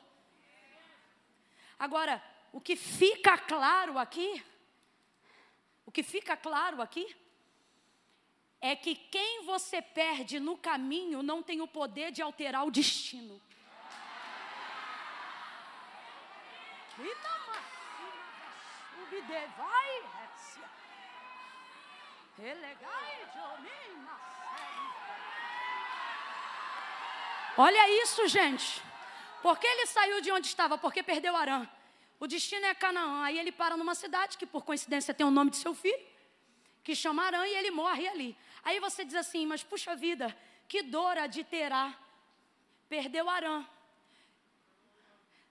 Agora, o que fica claro aqui, o que fica claro aqui, é que quem você perde no caminho não tem o poder de alterar o destino. Vai Olha isso, gente. Porque ele saiu de onde estava? Porque perdeu Arã. O destino é Canaã. Aí ele para numa cidade que, por coincidência, tem o nome de seu filho, que chama Arã, e ele morre ali. Aí você diz assim: Mas puxa vida, que dor de terá. Perdeu Arã.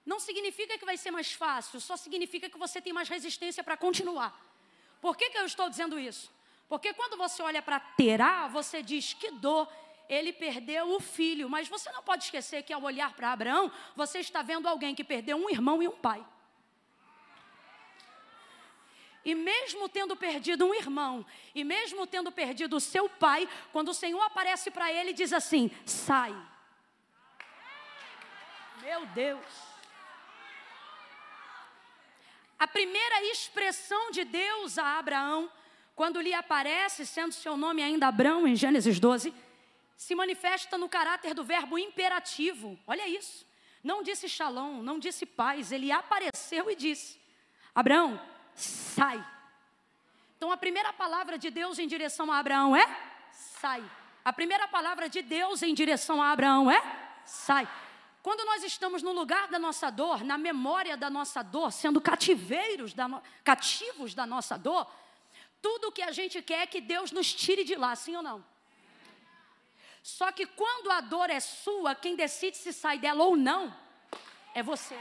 Não significa que vai ser mais fácil, só significa que você tem mais resistência para continuar. Por que, que eu estou dizendo isso? Porque quando você olha para Terá, você diz que dor, ele perdeu o filho. Mas você não pode esquecer que ao olhar para Abraão, você está vendo alguém que perdeu um irmão e um pai. E mesmo tendo perdido um irmão, e mesmo tendo perdido o seu pai, quando o Senhor aparece para ele diz assim: sai. Meu Deus. A primeira expressão de Deus a Abraão, quando lhe aparece, sendo seu nome ainda Abraão, em Gênesis 12, se manifesta no caráter do verbo imperativo. Olha isso. Não disse shalom, não disse paz, ele apareceu e disse: Abraão, sai. Então a primeira palavra de Deus em direção a Abraão é sai. A primeira palavra de Deus em direção a Abraão é sai. Quando nós estamos no lugar da nossa dor, na memória da nossa dor, sendo cativeiros da no... cativos da nossa dor, tudo o que a gente quer é que Deus nos tire de lá, sim ou não? Só que quando a dor é sua, quem decide se sai dela ou não é você.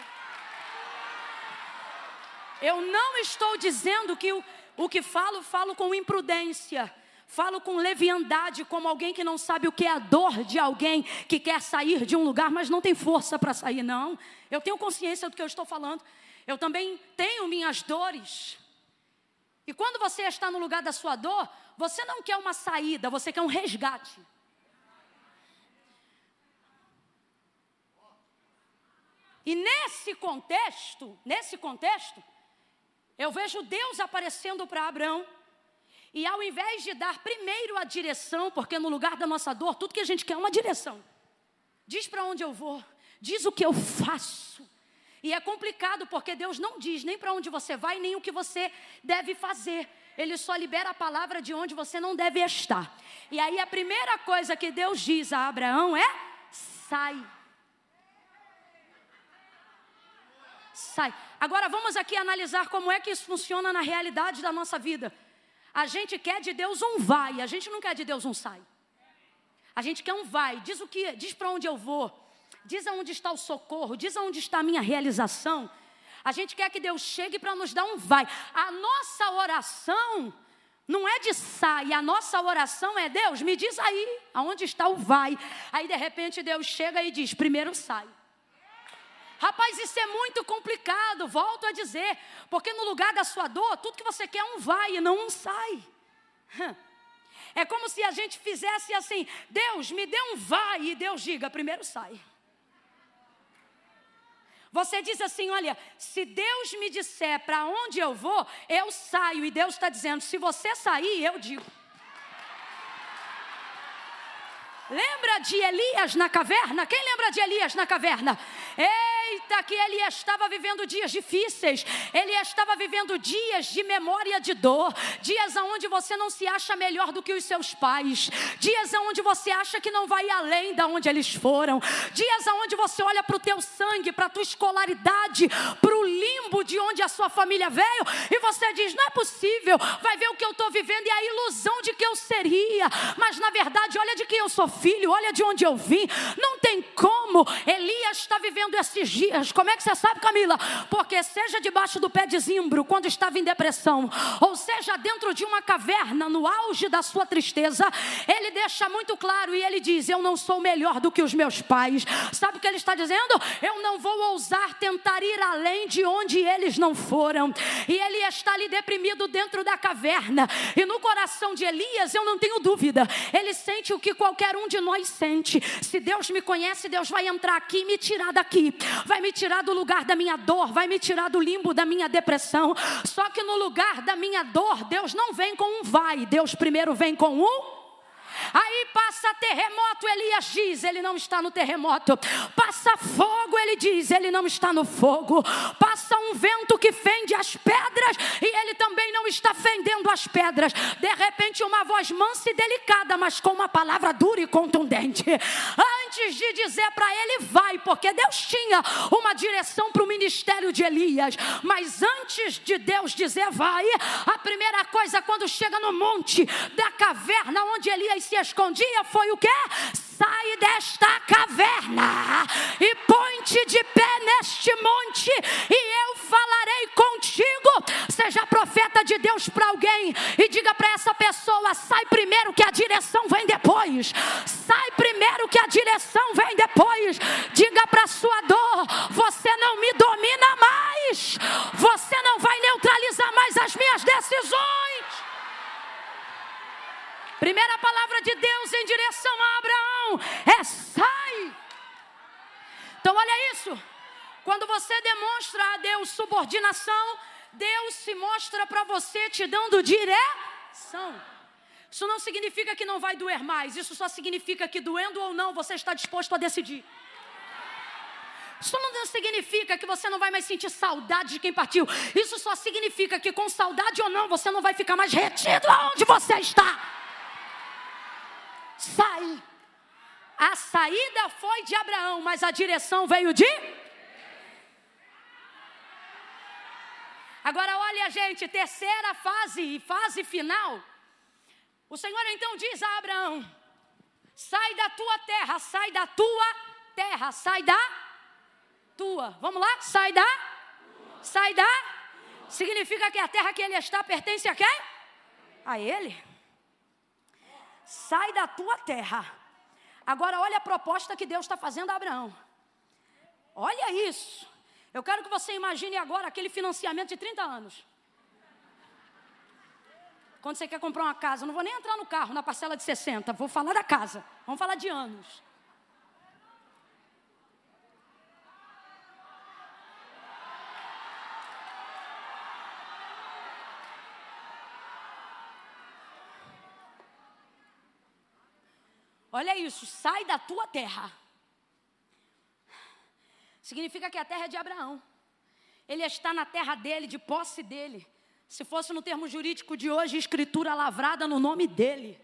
Eu não estou dizendo que o, o que falo, falo com imprudência. Falo com leviandade, como alguém que não sabe o que é a dor de alguém que quer sair de um lugar, mas não tem força para sair, não. Eu tenho consciência do que eu estou falando. Eu também tenho minhas dores. E quando você está no lugar da sua dor, você não quer uma saída, você quer um resgate. E nesse contexto, nesse contexto, eu vejo Deus aparecendo para Abraão. E ao invés de dar primeiro a direção, porque no lugar da nossa dor, tudo que a gente quer é uma direção. Diz para onde eu vou, diz o que eu faço. E é complicado porque Deus não diz nem para onde você vai, nem o que você deve fazer. Ele só libera a palavra de onde você não deve estar. E aí a primeira coisa que Deus diz a Abraão é: sai. Sai. Agora vamos aqui analisar como é que isso funciona na realidade da nossa vida. A gente quer de Deus um vai, a gente não quer de Deus um sai. A gente quer um vai, diz o que, diz para onde eu vou, diz aonde está o socorro, diz aonde está a minha realização. A gente quer que Deus chegue para nos dar um vai. A nossa oração não é de sai, a nossa oração é Deus, me diz aí, aonde está o vai. Aí de repente Deus chega e diz: primeiro sai. Rapaz, isso é muito complicado, volto a dizer, porque no lugar da sua dor, tudo que você quer é um vai e não um sai. É como se a gente fizesse assim: Deus, me dê um vai, e Deus diga: primeiro sai. Você diz assim: olha, se Deus me disser para onde eu vou, eu saio. E Deus está dizendo: se você sair, eu digo. Lembra de Elias na caverna? Quem lembra de Elias na caverna? Eita, que ele estava vivendo dias difíceis, ele estava vivendo dias de memória de dor, dias onde você não se acha melhor do que os seus pais, dias onde você acha que não vai além da onde eles foram, dias onde você olha para o teu sangue, para a tua escolaridade, para o limbo de onde a sua família veio, e você diz: não é possível, vai ver o que eu estou vivendo e a ilusão de que eu seria, mas na verdade, olha de quem eu sou filho, olha de onde eu vim. Não tem como. Elias está vivendo esses dias. Como é que você sabe, Camila? Porque seja debaixo do pé de zimbro, quando estava em depressão, ou seja dentro de uma caverna, no auge da sua tristeza, ele deixa muito claro e ele diz: Eu não sou melhor do que os meus pais. Sabe o que ele está dizendo? Eu não vou ousar tentar ir além de onde eles não foram. E ele está ali deprimido dentro da caverna. E no coração de Elias, eu não tenho dúvida, ele sente o que qualquer um um de nós sente. Se Deus me conhece, Deus vai entrar aqui e me tirar daqui. Vai me tirar do lugar da minha dor, vai me tirar do limbo da minha depressão. Só que no lugar da minha dor, Deus não vem com um vai, Deus primeiro vem com um Aí passa terremoto, Elias diz, ele não está no terremoto. Passa fogo, ele diz, ele não está no fogo. Passa um vento que fende as pedras e ele também não está fendendo as pedras. De repente, uma voz mansa e delicada, mas com uma palavra dura e contundente. Antes de dizer para ele, vai, porque Deus tinha uma direção para o ministério de Elias. Mas antes de Deus dizer, vai, a primeira coisa, quando chega no monte da caverna onde Elias se escondia foi o que? Sai desta caverna e põe-te de pé neste monte, e eu falarei contigo. Seja profeta de Deus para alguém e diga para essa pessoa: sai primeiro, que a direção vem depois. Sai primeiro, que a direção vem depois. Diga para sua dor: você não me domina mais, você não vai neutralizar mais as minhas decisões. Primeira palavra de Deus em direção a Abraão é sai. Então olha isso. Quando você demonstra a Deus subordinação, Deus se mostra para você te dando direção. Isso não significa que não vai doer mais, isso só significa que doendo ou não, você está disposto a decidir. Isso não significa que você não vai mais sentir saudade de quem partiu. Isso só significa que com saudade ou não, você não vai ficar mais retido aonde você está sai. A saída foi de Abraão, mas a direção veio de. Agora olha, gente, terceira fase, fase final. O Senhor então diz a Abraão: sai da tua terra, sai da tua terra, sai da tua. Vamos lá? Sai da? Sai da? Significa que a terra que ele está pertence a quem? A ele sai da tua terra. Agora, olha a proposta que Deus está fazendo a Abraão. Olha isso. Eu quero que você imagine agora aquele financiamento de 30 anos. Quando você quer comprar uma casa, não vou nem entrar no carro, na parcela de 60, vou falar da casa. Vamos falar de anos. Olha isso, sai da tua terra. Significa que a terra é de Abraão. Ele está na terra dele, de posse dele. Se fosse no termo jurídico de hoje, escritura lavrada no nome dele.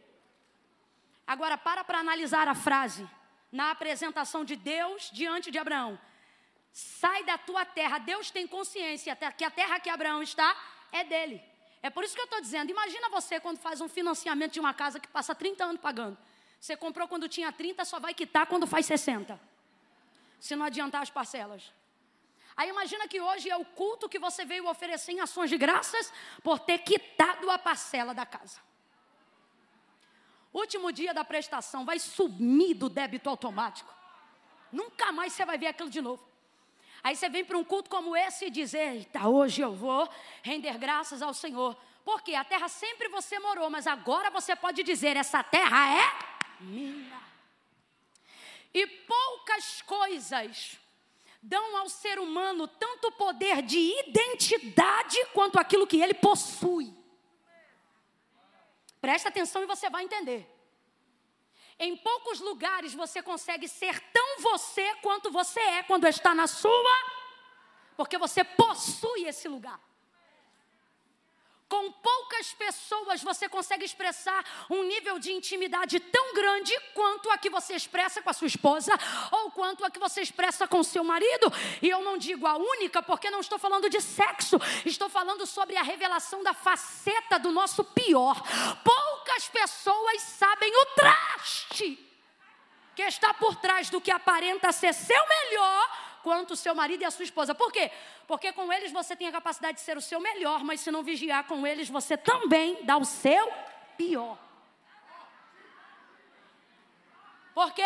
Agora, para para analisar a frase. Na apresentação de Deus diante de Abraão. Sai da tua terra. Deus tem consciência que a terra que Abraão está é dele. É por isso que eu estou dizendo: imagina você quando faz um financiamento de uma casa que passa 30 anos pagando. Você comprou quando tinha 30, só vai quitar quando faz 60. Se não adiantar as parcelas. Aí imagina que hoje é o culto que você veio oferecer em ações de graças por ter quitado a parcela da casa. Último dia da prestação, vai sumir do débito automático. Nunca mais você vai ver aquilo de novo. Aí você vem para um culto como esse e diz: Eita, hoje eu vou render graças ao Senhor. Porque a terra sempre você morou, mas agora você pode dizer: essa terra é minha. E poucas coisas dão ao ser humano tanto poder de identidade quanto aquilo que ele possui. Presta atenção e você vai entender. Em poucos lugares você consegue ser tão você quanto você é quando está na sua, porque você possui esse lugar. Com poucas pessoas você consegue expressar um nível de intimidade tão grande quanto a que você expressa com a sua esposa ou quanto a que você expressa com o seu marido. E eu não digo a única porque não estou falando de sexo, estou falando sobre a revelação da faceta do nosso pior. Poucas pessoas sabem o traste que está por trás do que aparenta ser seu melhor quanto o seu marido e a sua esposa. Por quê? Porque com eles você tem a capacidade de ser o seu melhor, mas se não vigiar com eles, você também dá o seu pior. Por quê?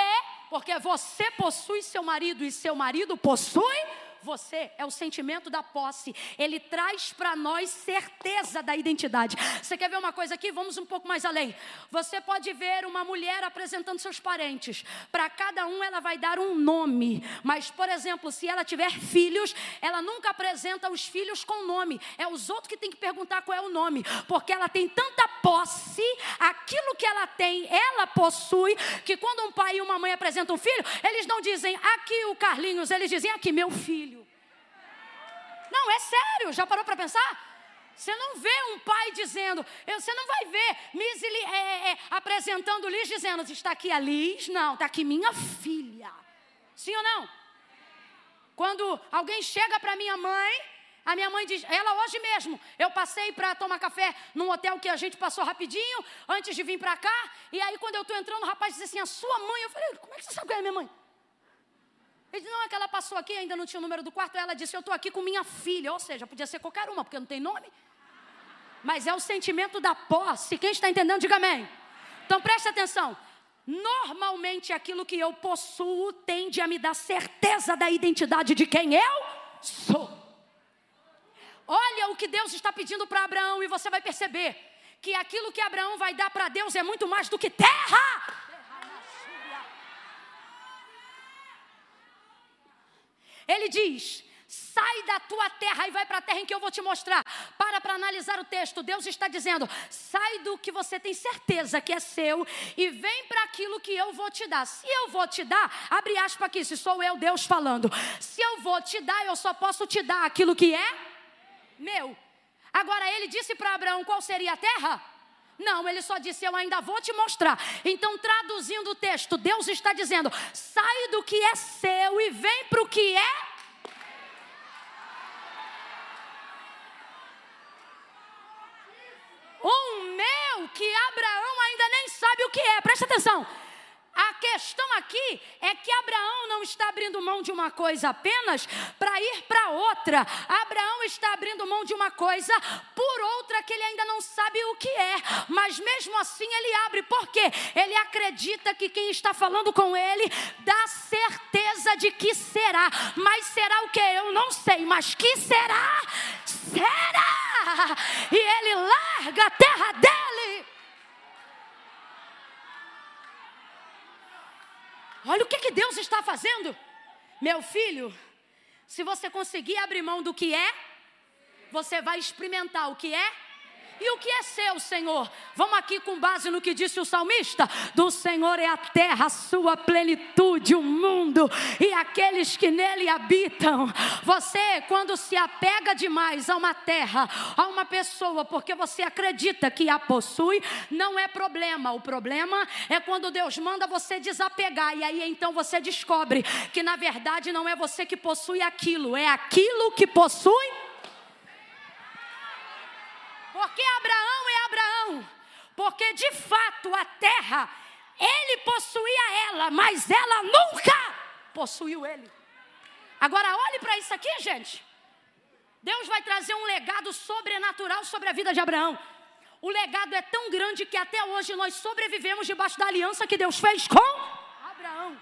Porque você possui seu marido e seu marido possui você, é o sentimento da posse. Ele traz para nós certeza da identidade. Você quer ver uma coisa aqui? Vamos um pouco mais além. Você pode ver uma mulher apresentando seus parentes. Para cada um ela vai dar um nome. Mas, por exemplo, se ela tiver filhos, ela nunca apresenta os filhos com nome. É os outros que tem que perguntar qual é o nome. Porque ela tem tanta posse, aquilo que ela tem, ela possui, que quando um pai e uma mãe apresentam um filho, eles não dizem aqui o Carlinhos, eles dizem aqui meu filho. Não, é sério, já parou para pensar? Você não vê um pai dizendo, você não vai ver Miss é, é, é, apresentando Liz dizendo, está aqui a Liz? Não, está aqui minha filha. Sim ou não? Quando alguém chega para minha mãe, a minha mãe diz, ela hoje mesmo, eu passei para tomar café num hotel que a gente passou rapidinho, antes de vir para cá, e aí quando eu estou entrando, o rapaz disse assim, a sua mãe, eu falei, como é que você sabe que é minha mãe? Ele disse, não, ela passou aqui, ainda não tinha o número do quarto. Ela disse, eu estou aqui com minha filha. Ou seja, podia ser qualquer uma, porque não tem nome. Mas é o sentimento da posse. Quem está entendendo, diga amém. Então preste atenção. Normalmente aquilo que eu possuo tende a me dar certeza da identidade de quem eu sou. Olha o que Deus está pedindo para Abraão e você vai perceber que aquilo que Abraão vai dar para Deus é muito mais do que terra. Ele diz: sai da tua terra e vai para a terra em que eu vou te mostrar. Para para analisar o texto. Deus está dizendo: sai do que você tem certeza que é seu e vem para aquilo que eu vou te dar. Se eu vou te dar, abre aspas aqui, se sou eu Deus falando. Se eu vou te dar, eu só posso te dar aquilo que é meu. Agora ele disse para Abraão qual seria a terra? Não, ele só disse: Eu ainda vou te mostrar. Então, traduzindo o texto, Deus está dizendo: sai do que é seu e vem para o que é. Um meu que Abraão ainda nem sabe o que é. Presta atenção. A questão aqui é que Abraão não está abrindo mão de uma coisa apenas para ir para outra. Abraão está abrindo mão de uma coisa por outra que ele ainda não sabe o que é. Mas mesmo assim ele abre, porque ele acredita que quem está falando com ele dá certeza de que será. Mas será o que? Eu não sei, mas que será? Será! e ele larga a terra dele. Olha o que, que Deus está fazendo. Meu filho, se você conseguir abrir mão do que é, você vai experimentar o que é e o que é seu, Senhor? Vamos aqui com base no que disse o salmista: Do Senhor é a terra, a sua plenitude, o mundo e aqueles que nele habitam. Você, quando se apega demais a uma terra, a uma pessoa, porque você acredita que a possui, não é problema. O problema é quando Deus manda você desapegar, e aí então você descobre que na verdade não é você que possui aquilo, é aquilo que possui porque Abraão é Abraão. Porque de fato a terra, ele possuía ela, mas ela nunca possuiu ele. Agora olhe para isso aqui, gente. Deus vai trazer um legado sobrenatural sobre a vida de Abraão. O legado é tão grande que até hoje nós sobrevivemos debaixo da aliança que Deus fez com Abraão.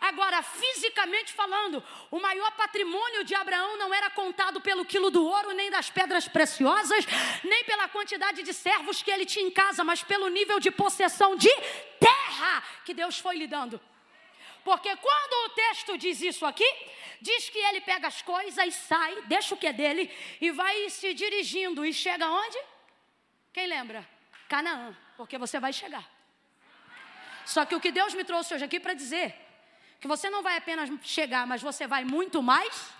Agora, fisicamente falando, o maior patrimônio de Abraão não era contado pelo quilo do ouro, nem das pedras preciosas, nem pela quantidade de servos que ele tinha em casa, mas pelo nível de possessão de terra que Deus foi lhe dando. Porque quando o texto diz isso aqui, diz que ele pega as coisas e sai, deixa o que é dele e vai se dirigindo e chega onde? Quem lembra? Canaã, porque você vai chegar. Só que o que Deus me trouxe hoje aqui para dizer que você não vai apenas chegar, mas você vai muito mais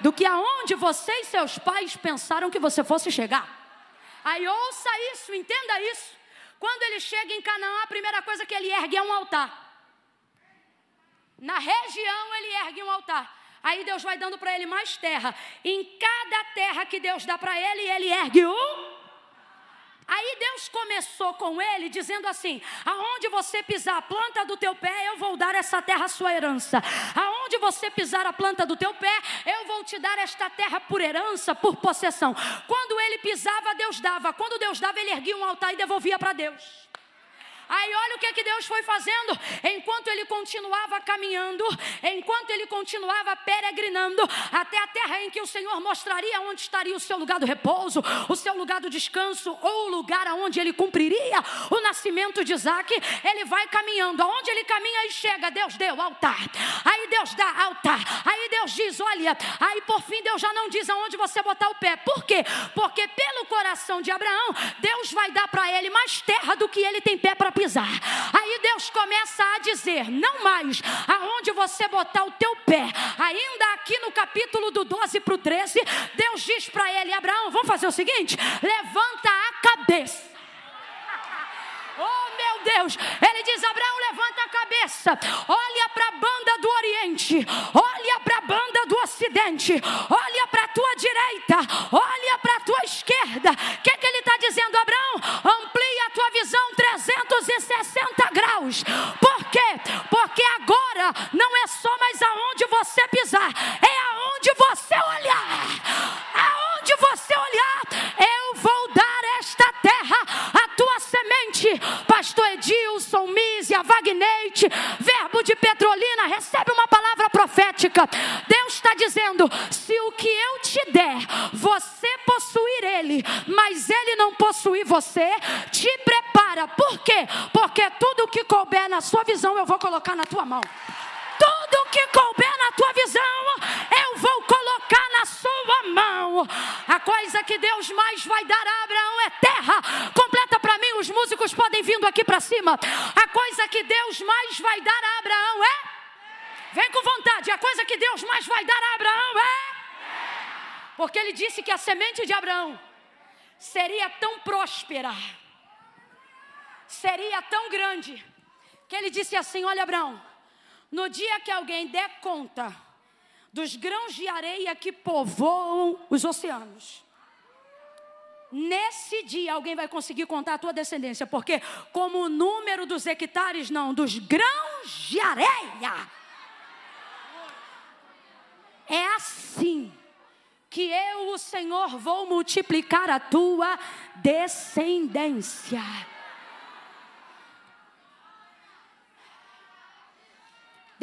do que aonde você e seus pais pensaram que você fosse chegar. Aí ouça isso, entenda isso. Quando ele chega em Canaã, a primeira coisa que ele ergue é um altar. Na região ele ergue um altar. Aí Deus vai dando para ele mais terra. Em cada terra que Deus dá para ele, ele ergue um Aí Deus começou com ele dizendo assim: aonde você pisar a planta do teu pé, eu vou dar essa terra a sua herança. Aonde você pisar a planta do teu pé, eu vou te dar esta terra por herança, por possessão. Quando ele pisava, Deus dava. Quando Deus dava, ele erguia um altar e devolvia para Deus. Aí olha o que, que Deus foi fazendo. Enquanto ele continuava caminhando, enquanto ele continuava peregrinando, até a terra em que o Senhor mostraria onde estaria o seu lugar do repouso, o seu lugar do descanso, ou o lugar aonde ele cumpriria o nascimento de Isaac, ele vai caminhando. Aonde ele caminha e chega, Deus deu altar. Aí Deus dá altar. Aí Deus diz: olha, aí por fim Deus já não diz aonde você botar o pé. Por quê? Porque pelo coração de Abraão, Deus vai dar para ele mais terra do que ele tem pé para pisar. Aí Deus começa a dizer: não mais aonde você botar o teu pé. Ainda aqui no capítulo do 12 para o 13, Deus diz para ele: Abraão, vamos fazer o seguinte: levanta a cabeça. Oh meu Deus, ele diz: Abraão, levanta a cabeça, olha para a banda do Oriente, olha para a banda do Ocidente, olha para a tua direita, olha para a tua esquerda. O que, que ele está dizendo, Abraão? Amplie a tua visão 360 graus. Por quê? Porque agora não é só mais aonde você pisar, é aonde você olhar. Aonde você olhar, eu Pastor Edilson, Mísia, Wagneite, verbo de Petrolina, recebe uma palavra profética. Deus está dizendo: se o que eu te der, você possuir ele, mas ele não possuir você, te prepara. Por quê? Porque tudo que couber na sua visão, eu vou colocar na tua mão. Tudo que couber na tua visão, eu vou colocar na mão. A coisa que Deus mais vai dar a Abraão é terra. Completa para mim, os músicos podem vindo aqui para cima. A coisa que Deus mais vai dar a Abraão é. Vem com vontade. A coisa que Deus mais vai dar a Abraão é. Porque ele disse que a semente de Abraão seria tão próspera, seria tão grande, que ele disse assim: Olha, Abraão no dia que alguém der conta dos grãos de areia que povoam os oceanos, nesse dia alguém vai conseguir contar a tua descendência, porque como o número dos hectares não, dos grãos de areia. É assim que eu, o Senhor, vou multiplicar a tua descendência.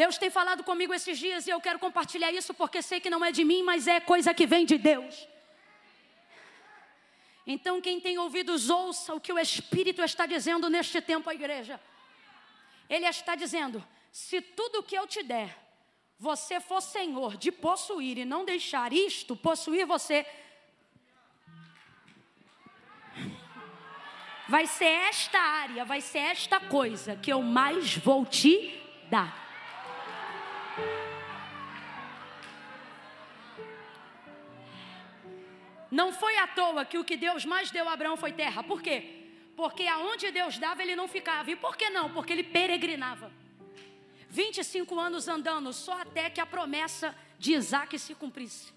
Deus tem falado comigo esses dias e eu quero compartilhar isso porque sei que não é de mim, mas é coisa que vem de Deus. Então, quem tem ouvidos, ouça o que o Espírito está dizendo neste tempo à igreja. Ele está dizendo: se tudo que eu te der, você for senhor de possuir e não deixar isto possuir você, vai ser esta área, vai ser esta coisa que eu mais vou te dar. Não foi à toa que o que Deus mais deu a Abraão foi terra. Por quê? Porque aonde Deus dava, ele não ficava. E por que não? Porque ele peregrinava. 25 anos andando, só até que a promessa de Isaac se cumprisse.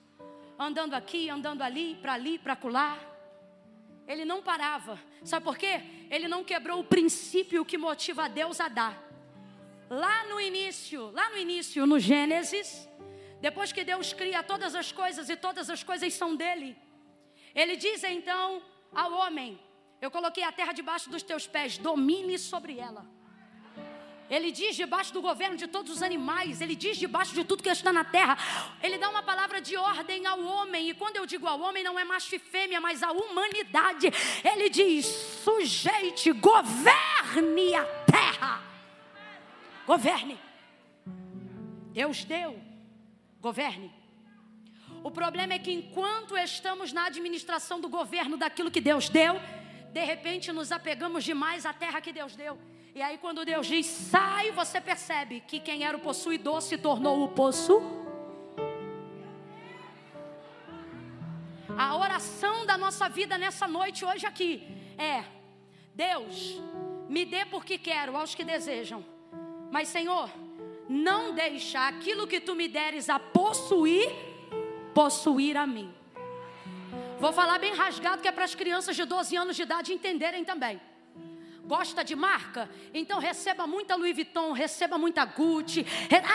Andando aqui, andando ali, para ali, para colar. Ele não parava. Sabe por quê? Ele não quebrou o princípio que motiva Deus a dar. Lá no início, lá no início, no Gênesis, depois que Deus cria todas as coisas e todas as coisas são dele, ele diz então ao homem: Eu coloquei a terra debaixo dos teus pés, domine sobre ela. Ele diz debaixo do governo de todos os animais, ele diz debaixo de tudo que está na terra. Ele dá uma palavra de ordem ao homem, e quando eu digo ao homem, não é macho e fêmea, mas a humanidade. Ele diz: sujeite, governe a terra. Governe. Deus deu, governe. O problema é que enquanto estamos na administração do governo daquilo que Deus deu, de repente nos apegamos demais à terra que Deus deu. E aí quando Deus diz sai, você percebe que quem era o possuidor se tornou o poço. A oração da nossa vida nessa noite hoje aqui é: Deus, me dê porque quero aos que desejam. Mas Senhor, não deixa aquilo que tu me deres a possuir possuir a mim. Vou falar bem rasgado que é para as crianças de 12 anos de idade entenderem também. Gosta de marca? Então receba muita Louis Vuitton, receba muita Gucci.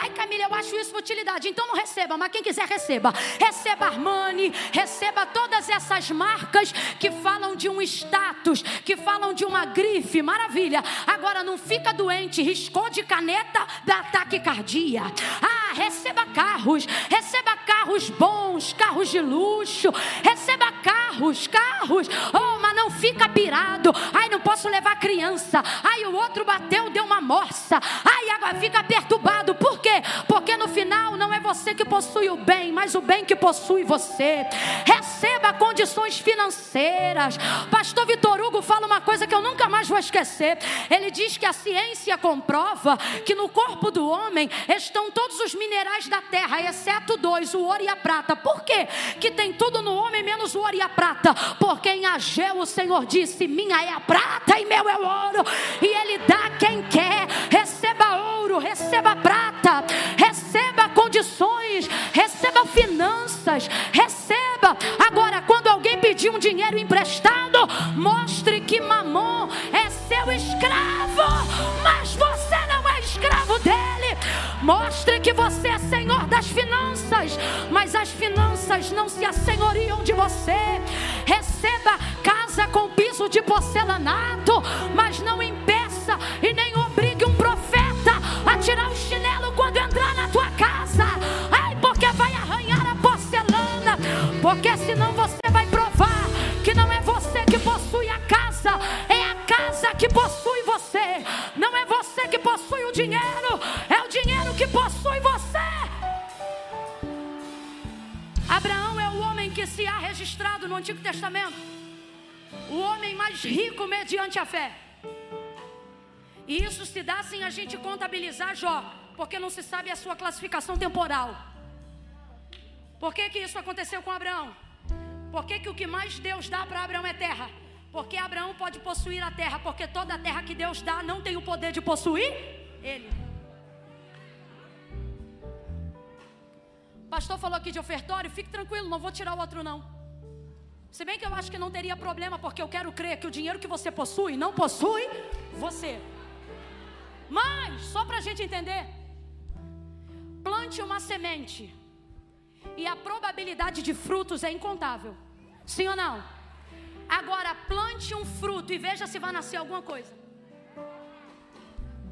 Ai, Camila, eu acho isso futilidade. Então não receba, mas quem quiser receba. Receba Armani, receba todas essas marcas que falam de um status, que falam de uma grife, maravilha. Agora não fica doente, riscou de caneta, dá ataque cardíaco. Receba carros, receba carros bons, carros de luxo, receba carros, carros. Oh, mas não fica pirado. Ai, não posso levar criança. Aí o outro bateu, deu uma morsa. Aí agora fica perturbado. Por quê? Porque no final não é você que possui o bem, mas o bem que possui você. Receba condições financeiras. Pastor Vitor Hugo fala uma coisa que eu nunca mais vou esquecer. Ele diz que a ciência comprova que no corpo do homem estão todos os minerais da terra, exceto dois, o ouro e a prata. Por quê? Que tem tudo no homem menos o ouro e a prata. Porque em Ageu o Senhor disse: Minha é a prata e meu é o ouro, e Ele dá quem quer. Receba ouro, receba prata, receba condições, receba finanças, receba. Agora, quando alguém pedir um dinheiro emprestado, mostre que mamon é seu escravo, mas você não é escravo dele. Mostre que você é senhor das finanças, mas as finanças não se assenhoriam de você. Receba casa com piso de porcelanato, mas não impeça e nem obrigue um profeta a tirar o chinelo quando entrar na tua casa. Ai, porque vai arranhar a porcelana, porque senão você vai provar que não é você que possui a casa, é a casa que possui você. Não no Antigo Testamento o homem mais rico mediante a fé. E isso se dá sem a gente contabilizar Jó, porque não se sabe a sua classificação temporal. Por que, que isso aconteceu com Abraão? Por que, que o que mais Deus dá para Abraão é terra? Porque Abraão pode possuir a terra, porque toda a terra que Deus dá não tem o poder de possuir ele. O pastor falou aqui de ofertório, fique tranquilo, não vou tirar o outro não. Se bem que eu acho que não teria problema, porque eu quero crer que o dinheiro que você possui não possui você. Mas, só para a gente entender, plante uma semente e a probabilidade de frutos é incontável. Sim ou não? Agora, plante um fruto e veja se vai nascer alguma coisa.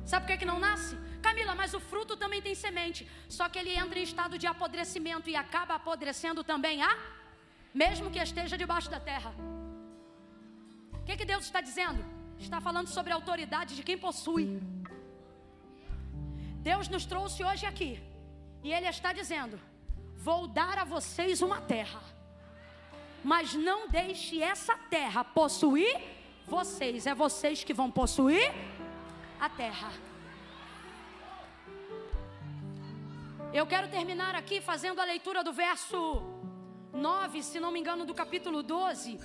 Sabe por que, que não nasce? Camila, mas o fruto também tem semente. Só que ele entra em estado de apodrecimento e acaba apodrecendo também a, mesmo que esteja debaixo da terra. O que, que Deus está dizendo? Está falando sobre a autoridade de quem possui. Deus nos trouxe hoje aqui. E Ele está dizendo: Vou dar a vocês uma terra. Mas não deixe essa terra possuir vocês. É vocês que vão possuir a terra. Eu quero terminar aqui fazendo a leitura do verso 9, se não me engano, do capítulo 12.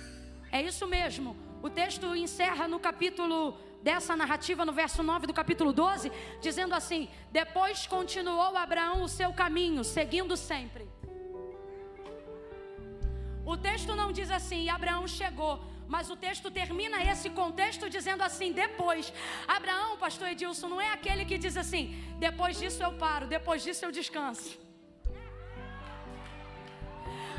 É isso mesmo. O texto encerra no capítulo dessa narrativa, no verso 9 do capítulo 12, dizendo assim: Depois continuou Abraão o seu caminho, seguindo sempre. O texto não diz assim, e Abraão chegou, mas o texto termina esse contexto dizendo assim: depois. Abraão, pastor Edilson, não é aquele que diz assim: depois disso eu paro, depois disso eu descanso.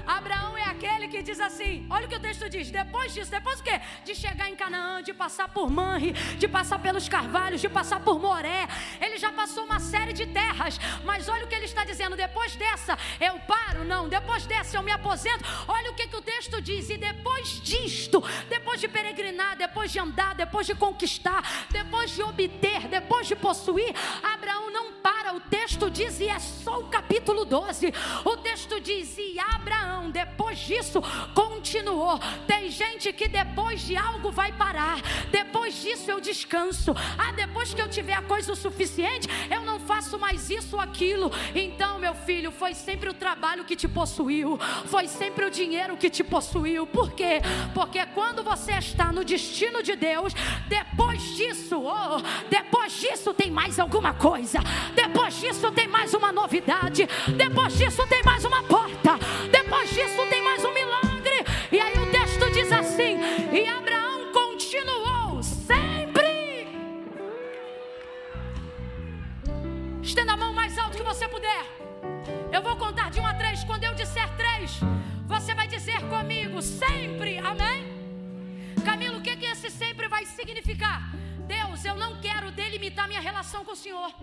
Abraão é aquele que diz assim: olha o que o texto diz, depois disso, depois o quê? De chegar em Canaã, de passar por Manre, de passar pelos carvalhos, de passar por Moré. Ele já passou uma série de terras, mas olha o que ele está dizendo: depois dessa eu paro, não, depois dessa eu me aposento. Olha o que, que o texto diz, e depois disto, depois de peregrinar, depois de andar, depois de conquistar, depois de obter, depois de possuir. O texto diz, e é só o capítulo 12. O texto diz, e Abraão depois disso continuou. Tem gente que depois de algo vai parar. Depois disso eu descanso. Ah, depois que eu tiver a coisa o suficiente, eu não faço mais isso ou aquilo. Então, meu filho, foi sempre o trabalho que te possuiu. Foi sempre o dinheiro que te possuiu. Por quê? Porque quando você está no destino de Deus, depois disso, oh, depois disso tem mais alguma coisa. Depois disso tem mais uma novidade. Depois disso tem mais uma porta. Depois depois disso tem mais um milagre. E aí o texto diz assim: E Abraão continuou sempre. Estenda a mão mais alto que você puder. Eu vou contar de um a três. Quando eu disser três, você vai dizer comigo sempre. Amém? Camilo, o que, que esse sempre vai significar? Deus, eu não quero delimitar minha relação com o Senhor.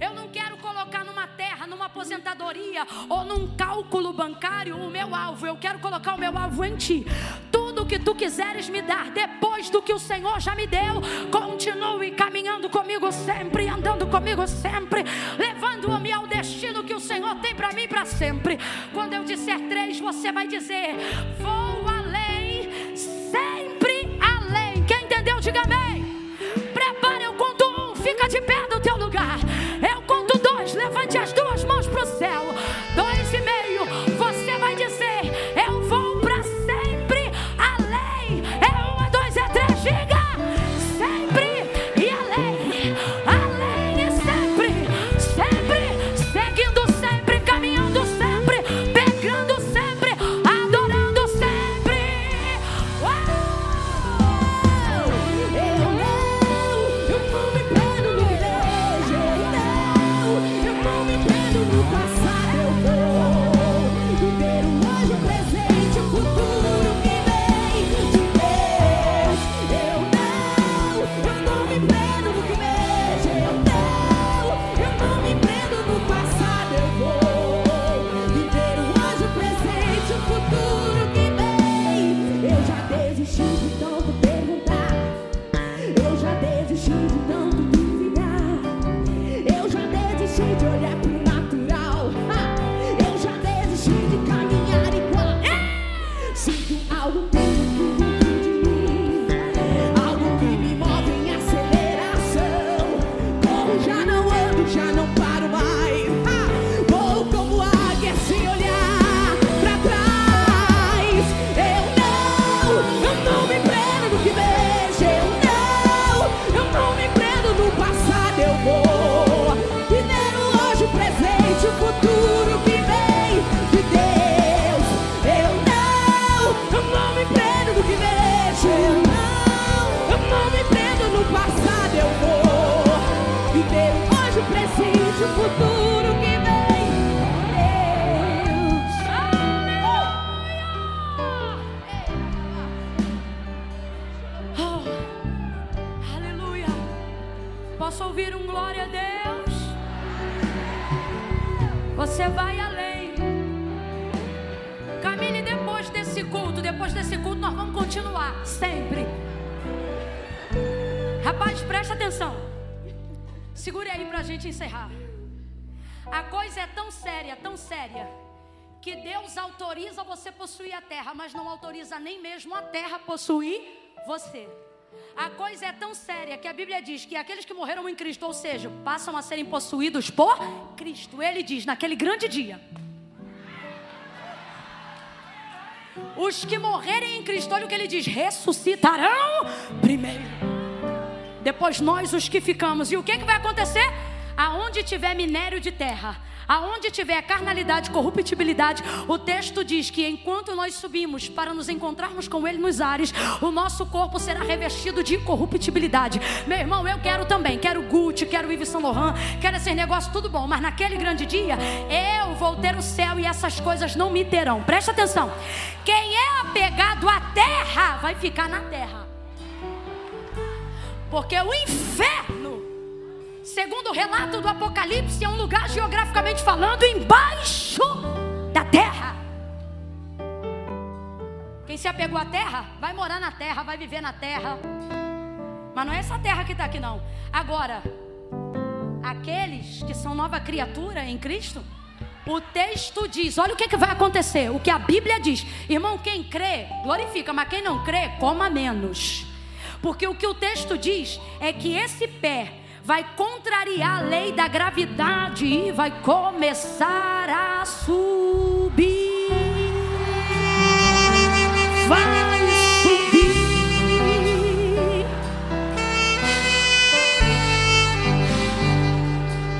Eu não quero colocar numa terra, numa aposentadoria ou num cálculo bancário o meu alvo. Eu quero colocar o meu alvo em ti. Tudo que tu quiseres me dar depois do que o Senhor já me deu, continue caminhando comigo sempre, andando comigo sempre, levando-me ao destino que o Senhor tem para mim para sempre. Quando eu disser três, você vai dizer: Vou além, sempre além. Quem entendeu, diga amém. Levante as duas mãos para o céu. Possuir você. A coisa é tão séria que a Bíblia diz que aqueles que morreram em Cristo, ou seja, passam a serem possuídos por Cristo. Ele diz naquele grande dia. Os que morrerem em Cristo, olha o que ele diz: ressuscitarão primeiro. Depois nós, os que ficamos. E o que, que vai acontecer? Aonde tiver minério de terra, Aonde tiver carnalidade, corruptibilidade, o texto diz que enquanto nós subimos para nos encontrarmos com Ele nos ares, o nosso corpo será revestido de corruptibilidade. Meu irmão, eu quero também, quero Gucci, quero Yves Saint Laurent, quero esse negócio tudo bom, mas naquele grande dia eu vou ter o céu e essas coisas não me terão. Presta atenção. Quem é apegado à terra vai ficar na terra. Porque o inferno segundo o relato do Apocalipse, é um lugar geograficamente falando embaixo da terra. Quem se apegou à terra, vai morar na terra, vai viver na terra. Mas não é essa terra que está aqui, não. Agora, aqueles que são nova criatura em Cristo, o texto diz: olha o que, que vai acontecer, o que a Bíblia diz. Irmão, quem crê, glorifica, mas quem não crê, coma menos. Porque o que o texto diz é que esse pé vai contrariar a lei da gravidade e vai começar a subir. Vai subir.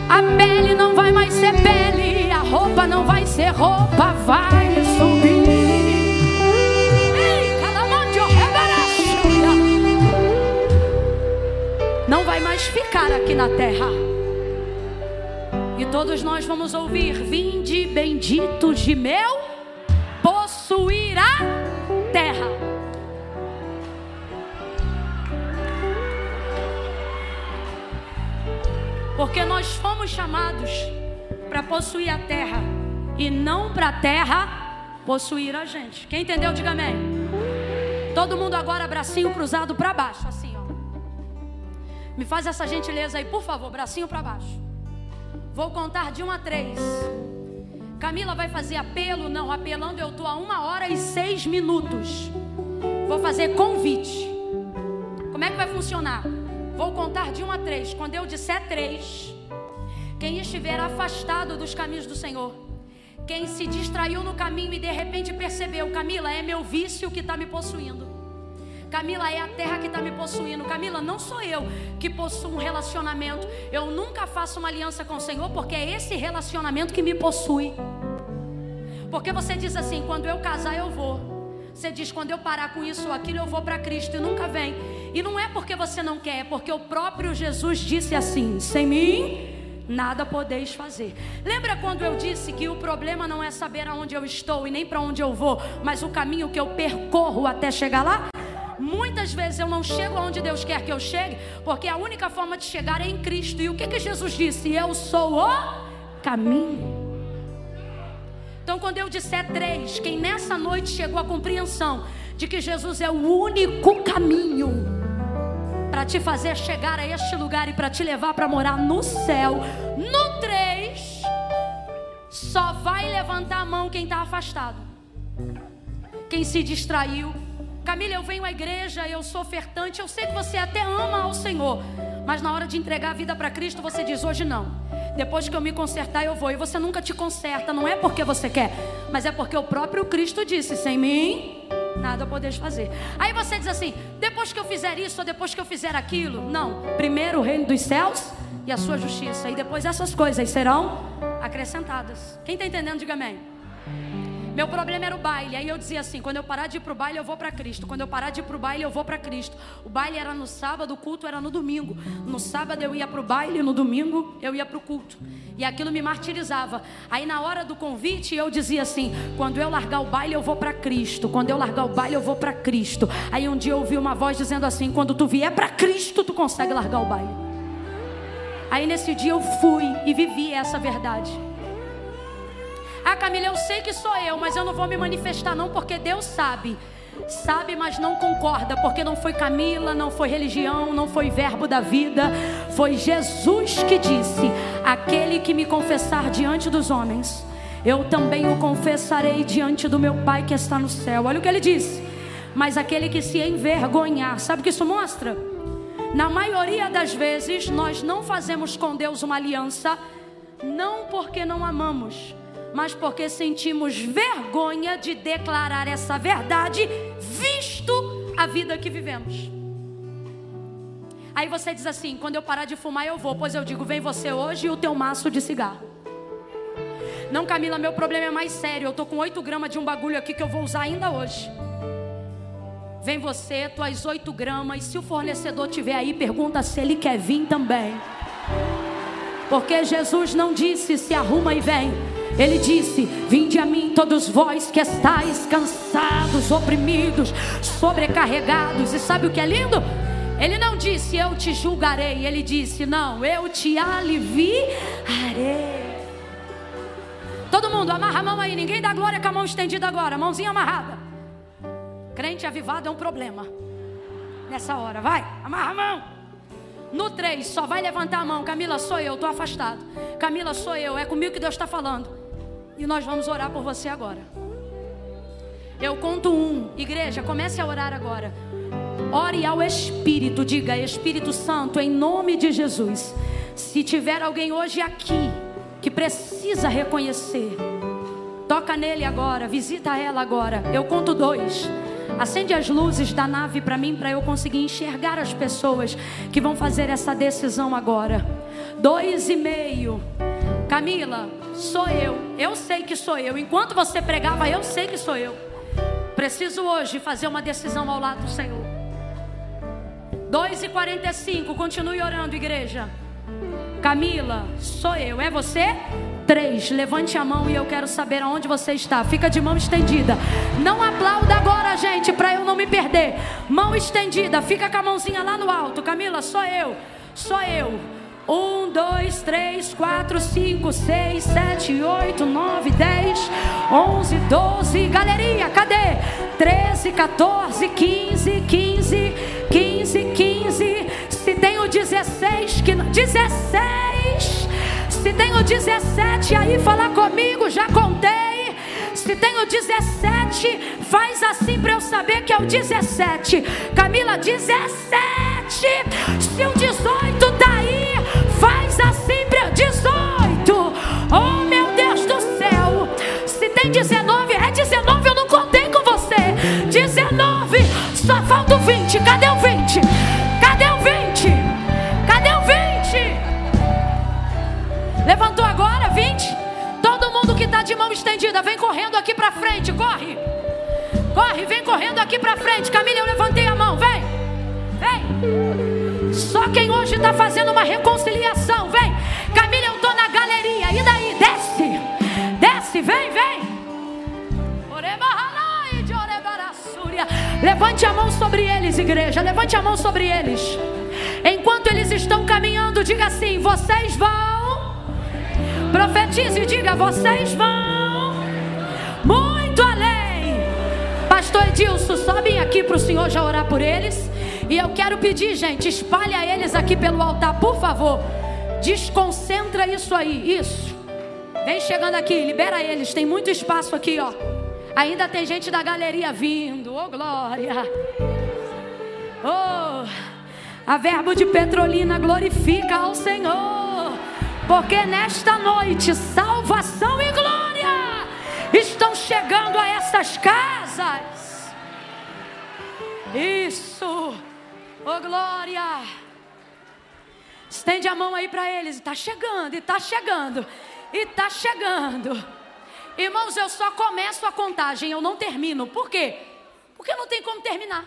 A pele não vai mais ser pele, a roupa não vai ser roupa, vai não vai mais ficar aqui na terra. E todos nós vamos ouvir: Vinde benditos de meu, possuir a terra. Porque nós fomos chamados para possuir a terra e não para a terra possuir a gente. Quem entendeu, diga amém. Todo mundo agora, bracinho cruzado para baixo, assim. Me faz essa gentileza aí, por favor, bracinho para baixo. Vou contar de um a três. Camila vai fazer apelo? Não, apelando eu estou a uma hora e seis minutos. Vou fazer convite. Como é que vai funcionar? Vou contar de um a três. Quando eu disser três, quem estiver afastado dos caminhos do Senhor, quem se distraiu no caminho e de repente percebeu, Camila, é meu vício que está me possuindo. Camila, é a terra que está me possuindo. Camila, não sou eu que possuo um relacionamento. Eu nunca faço uma aliança com o Senhor porque é esse relacionamento que me possui. Porque você diz assim: quando eu casar, eu vou. Você diz: quando eu parar com isso ou aquilo, eu vou para Cristo e nunca vem. E não é porque você não quer, é porque o próprio Jesus disse assim: sem mim nada podeis fazer. Lembra quando eu disse que o problema não é saber aonde eu estou e nem para onde eu vou, mas o caminho que eu percorro até chegar lá? Muitas vezes eu não chego aonde Deus quer que eu chegue, porque a única forma de chegar é em Cristo. E o que, que Jesus disse? Eu sou o caminho. Então, quando eu disser três, quem nessa noite chegou à compreensão de que Jesus é o único caminho para te fazer chegar a este lugar e para te levar para morar no céu, no três, só vai levantar a mão quem está afastado, quem se distraiu Camila, eu venho à igreja, eu sou ofertante, eu sei que você até ama ao Senhor, mas na hora de entregar a vida para Cristo, você diz: hoje não. Depois que eu me consertar, eu vou. E você nunca te conserta, não é porque você quer, mas é porque o próprio Cristo disse: sem mim, nada podeis fazer. Aí você diz assim: depois que eu fizer isso, ou depois que eu fizer aquilo. Não. Primeiro o reino dos céus e a sua justiça. E depois essas coisas serão acrescentadas. Quem está entendendo, diga amém. Meu problema era o baile. Aí eu dizia assim: quando eu parar de ir para o baile, eu vou para Cristo. Quando eu parar de ir para o baile, eu vou para Cristo. O baile era no sábado, o culto era no domingo. No sábado eu ia para o baile, no domingo eu ia para o culto. E aquilo me martirizava. Aí na hora do convite eu dizia assim: quando eu largar o baile, eu vou para Cristo. Quando eu largar o baile, eu vou para Cristo. Aí um dia eu ouvi uma voz dizendo assim: quando tu vier para Cristo, tu consegue largar o baile. Aí nesse dia eu fui e vivi essa verdade. Ah, Camila, eu sei que sou eu, mas eu não vou me manifestar, não, porque Deus sabe. Sabe, mas não concorda, porque não foi Camila, não foi religião, não foi verbo da vida, foi Jesus que disse: Aquele que me confessar diante dos homens, eu também o confessarei diante do meu Pai que está no céu. Olha o que ele disse. Mas aquele que se envergonhar, sabe o que isso mostra? Na maioria das vezes, nós não fazemos com Deus uma aliança, não porque não amamos, mas porque sentimos vergonha de declarar essa verdade, visto a vida que vivemos. Aí você diz assim: quando eu parar de fumar, eu vou. Pois eu digo: vem você hoje e o teu maço de cigarro. Não, Camila, meu problema é mais sério. Eu tô com 8 gramas de um bagulho aqui que eu vou usar ainda hoje. Vem você, tuas 8 gramas. E se o fornecedor tiver aí, pergunta se ele quer vir também. Porque Jesus não disse se arruma e vem. Ele disse: Vinde a mim, todos vós que estáis cansados, oprimidos, sobrecarregados. E sabe o que é lindo? Ele não disse: Eu te julgarei. Ele disse: Não, eu te aliviarei. Todo mundo, amarra a mão aí. Ninguém dá glória com a mão estendida agora. Mãozinha amarrada. Crente avivado é um problema. Nessa hora, vai, amarra a mão. No 3, só vai levantar a mão. Camila, sou eu, estou afastado. Camila, sou eu, é comigo que Deus está falando. E nós vamos orar por você agora. Eu conto um. Igreja, comece a orar agora. Ore ao Espírito, diga Espírito Santo, em nome de Jesus. Se tiver alguém hoje aqui que precisa reconhecer, toca nele agora, visita ela agora. Eu conto dois. Acende as luzes da nave para mim, para eu conseguir enxergar as pessoas que vão fazer essa decisão agora. Dois e meio. Camila, sou eu. Eu sei que sou eu. Enquanto você pregava, eu sei que sou eu. Preciso hoje fazer uma decisão ao lado do Senhor. 2 e 45, continue orando, igreja. Camila, sou eu. É você? Três, levante a mão e eu quero saber aonde você está. Fica de mão estendida. Não aplauda agora, gente, para eu não me perder. Mão estendida, fica com a mãozinha lá no alto. Camila, sou eu. Sou eu. Um, dois, três, quatro, cinco, seis, sete, oito, nove, dez, onze, doze. Galerinha, cadê? Treze, 14, quinze, quinze, quinze, quinze. Se tem o dezesseis, que dezesseis. Se tem o 17 aí, fala comigo, já contei. Se tem o 17, faz assim para eu saber que é o 17. Camila, 17. Se o 18 tá aí, assim para 18. Oh, meu Deus do céu. Se tem 19, é 19, eu não contei com você. 19, só falta o 20. Cadê o 20? Levantou agora, 20. Todo mundo que está de mão estendida, vem correndo aqui para frente, corre. Corre, vem correndo aqui para frente. Camila, eu levantei a mão, vem. Vem. Só quem hoje está fazendo uma reconciliação, vem. Camila, eu estou na galeria. E daí? Desce. Desce, vem, vem. Levante a mão sobre eles, igreja. Levante a mão sobre eles. Enquanto eles estão caminhando, diga assim: vocês vão Profetize e diga: vocês vão muito além. Pastor Edilson, sobem aqui para o Senhor já orar por eles. E eu quero pedir, gente, espalha eles aqui pelo altar, por favor. Desconcentra isso aí, isso. Vem chegando aqui, libera eles. Tem muito espaço aqui, ó. Ainda tem gente da galeria vindo. Oh, glória. Oh, a verbo de Petrolina glorifica ao Senhor. Porque nesta noite salvação e glória estão chegando a essas casas. Isso, oh glória. Estende a mão aí para eles. Está chegando, e está chegando, e está chegando. Irmãos, eu só começo a contagem, eu não termino. Por quê? Porque não tem como terminar.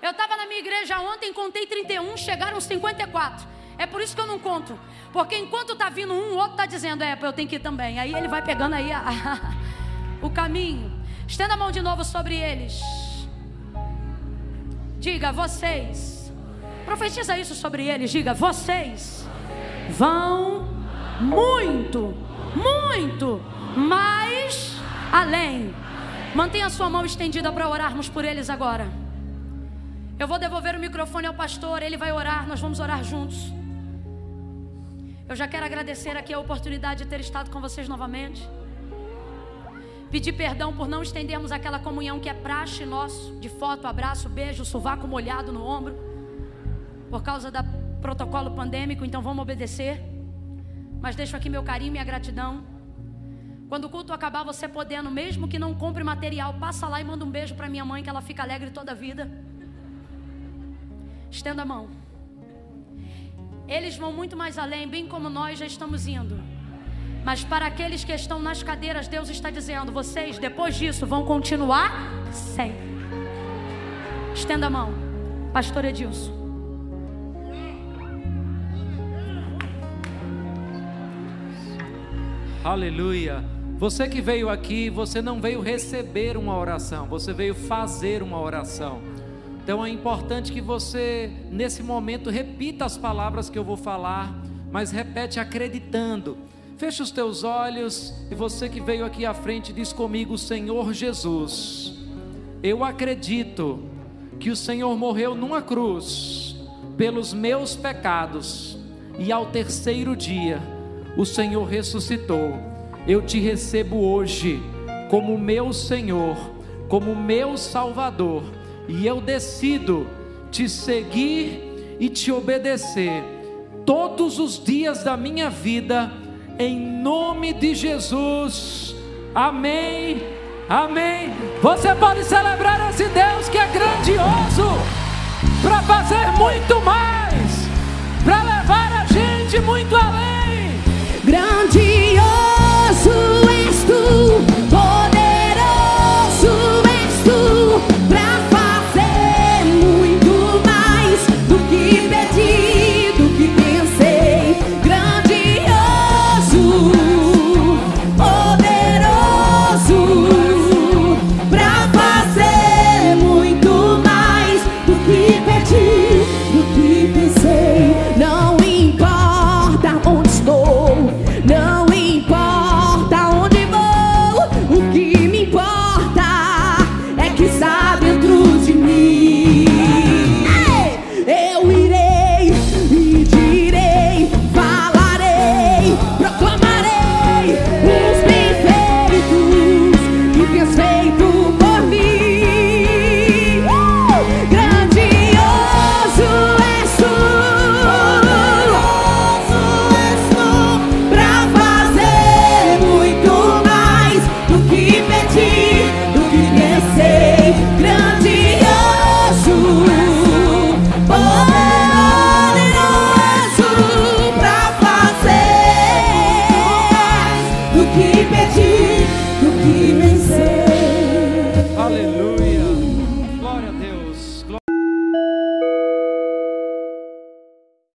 Eu estava na minha igreja ontem, contei 31, chegaram 54. É por isso que eu não conto. Porque enquanto está vindo um, o outro está dizendo, é, eu tenho que ir também. Aí ele vai pegando aí a, a, o caminho. Estenda a mão de novo sobre eles. Diga, vocês. Profetiza isso sobre eles. Diga, vocês vão muito, muito, mais além. Mantenha a sua mão estendida para orarmos por eles agora. Eu vou devolver o microfone ao pastor, ele vai orar, nós vamos orar juntos. Eu já quero agradecer aqui a oportunidade de ter estado com vocês novamente. Pedir perdão por não estendermos aquela comunhão que é praxe nosso, de foto, abraço, beijo, sovaco molhado no ombro, por causa do protocolo pandêmico, então vamos obedecer. Mas deixo aqui meu carinho e minha gratidão. Quando o culto acabar, você podendo, mesmo que não compre material, passa lá e manda um beijo para minha mãe, que ela fica alegre toda a vida. Estenda a mão. Eles vão muito mais além, bem como nós já estamos indo. Mas para aqueles que estão nas cadeiras, Deus está dizendo: vocês, depois disso, vão continuar sempre. Estenda a mão, Pastor Edilson. Aleluia. Você que veio aqui, você não veio receber uma oração, você veio fazer uma oração. Então é importante que você, nesse momento, repita as palavras que eu vou falar, mas repete acreditando. Feche os teus olhos e você que veio aqui à frente diz comigo: Senhor Jesus, eu acredito que o Senhor morreu numa cruz pelos meus pecados e ao terceiro dia o Senhor ressuscitou. Eu te recebo hoje como meu Senhor, como meu Salvador, e eu decido te seguir e te obedecer todos os dias da minha vida em nome de Jesus. Amém. Amém. Você pode celebrar esse Deus que é grandioso para fazer muito mais, para levar a gente muito além. Grande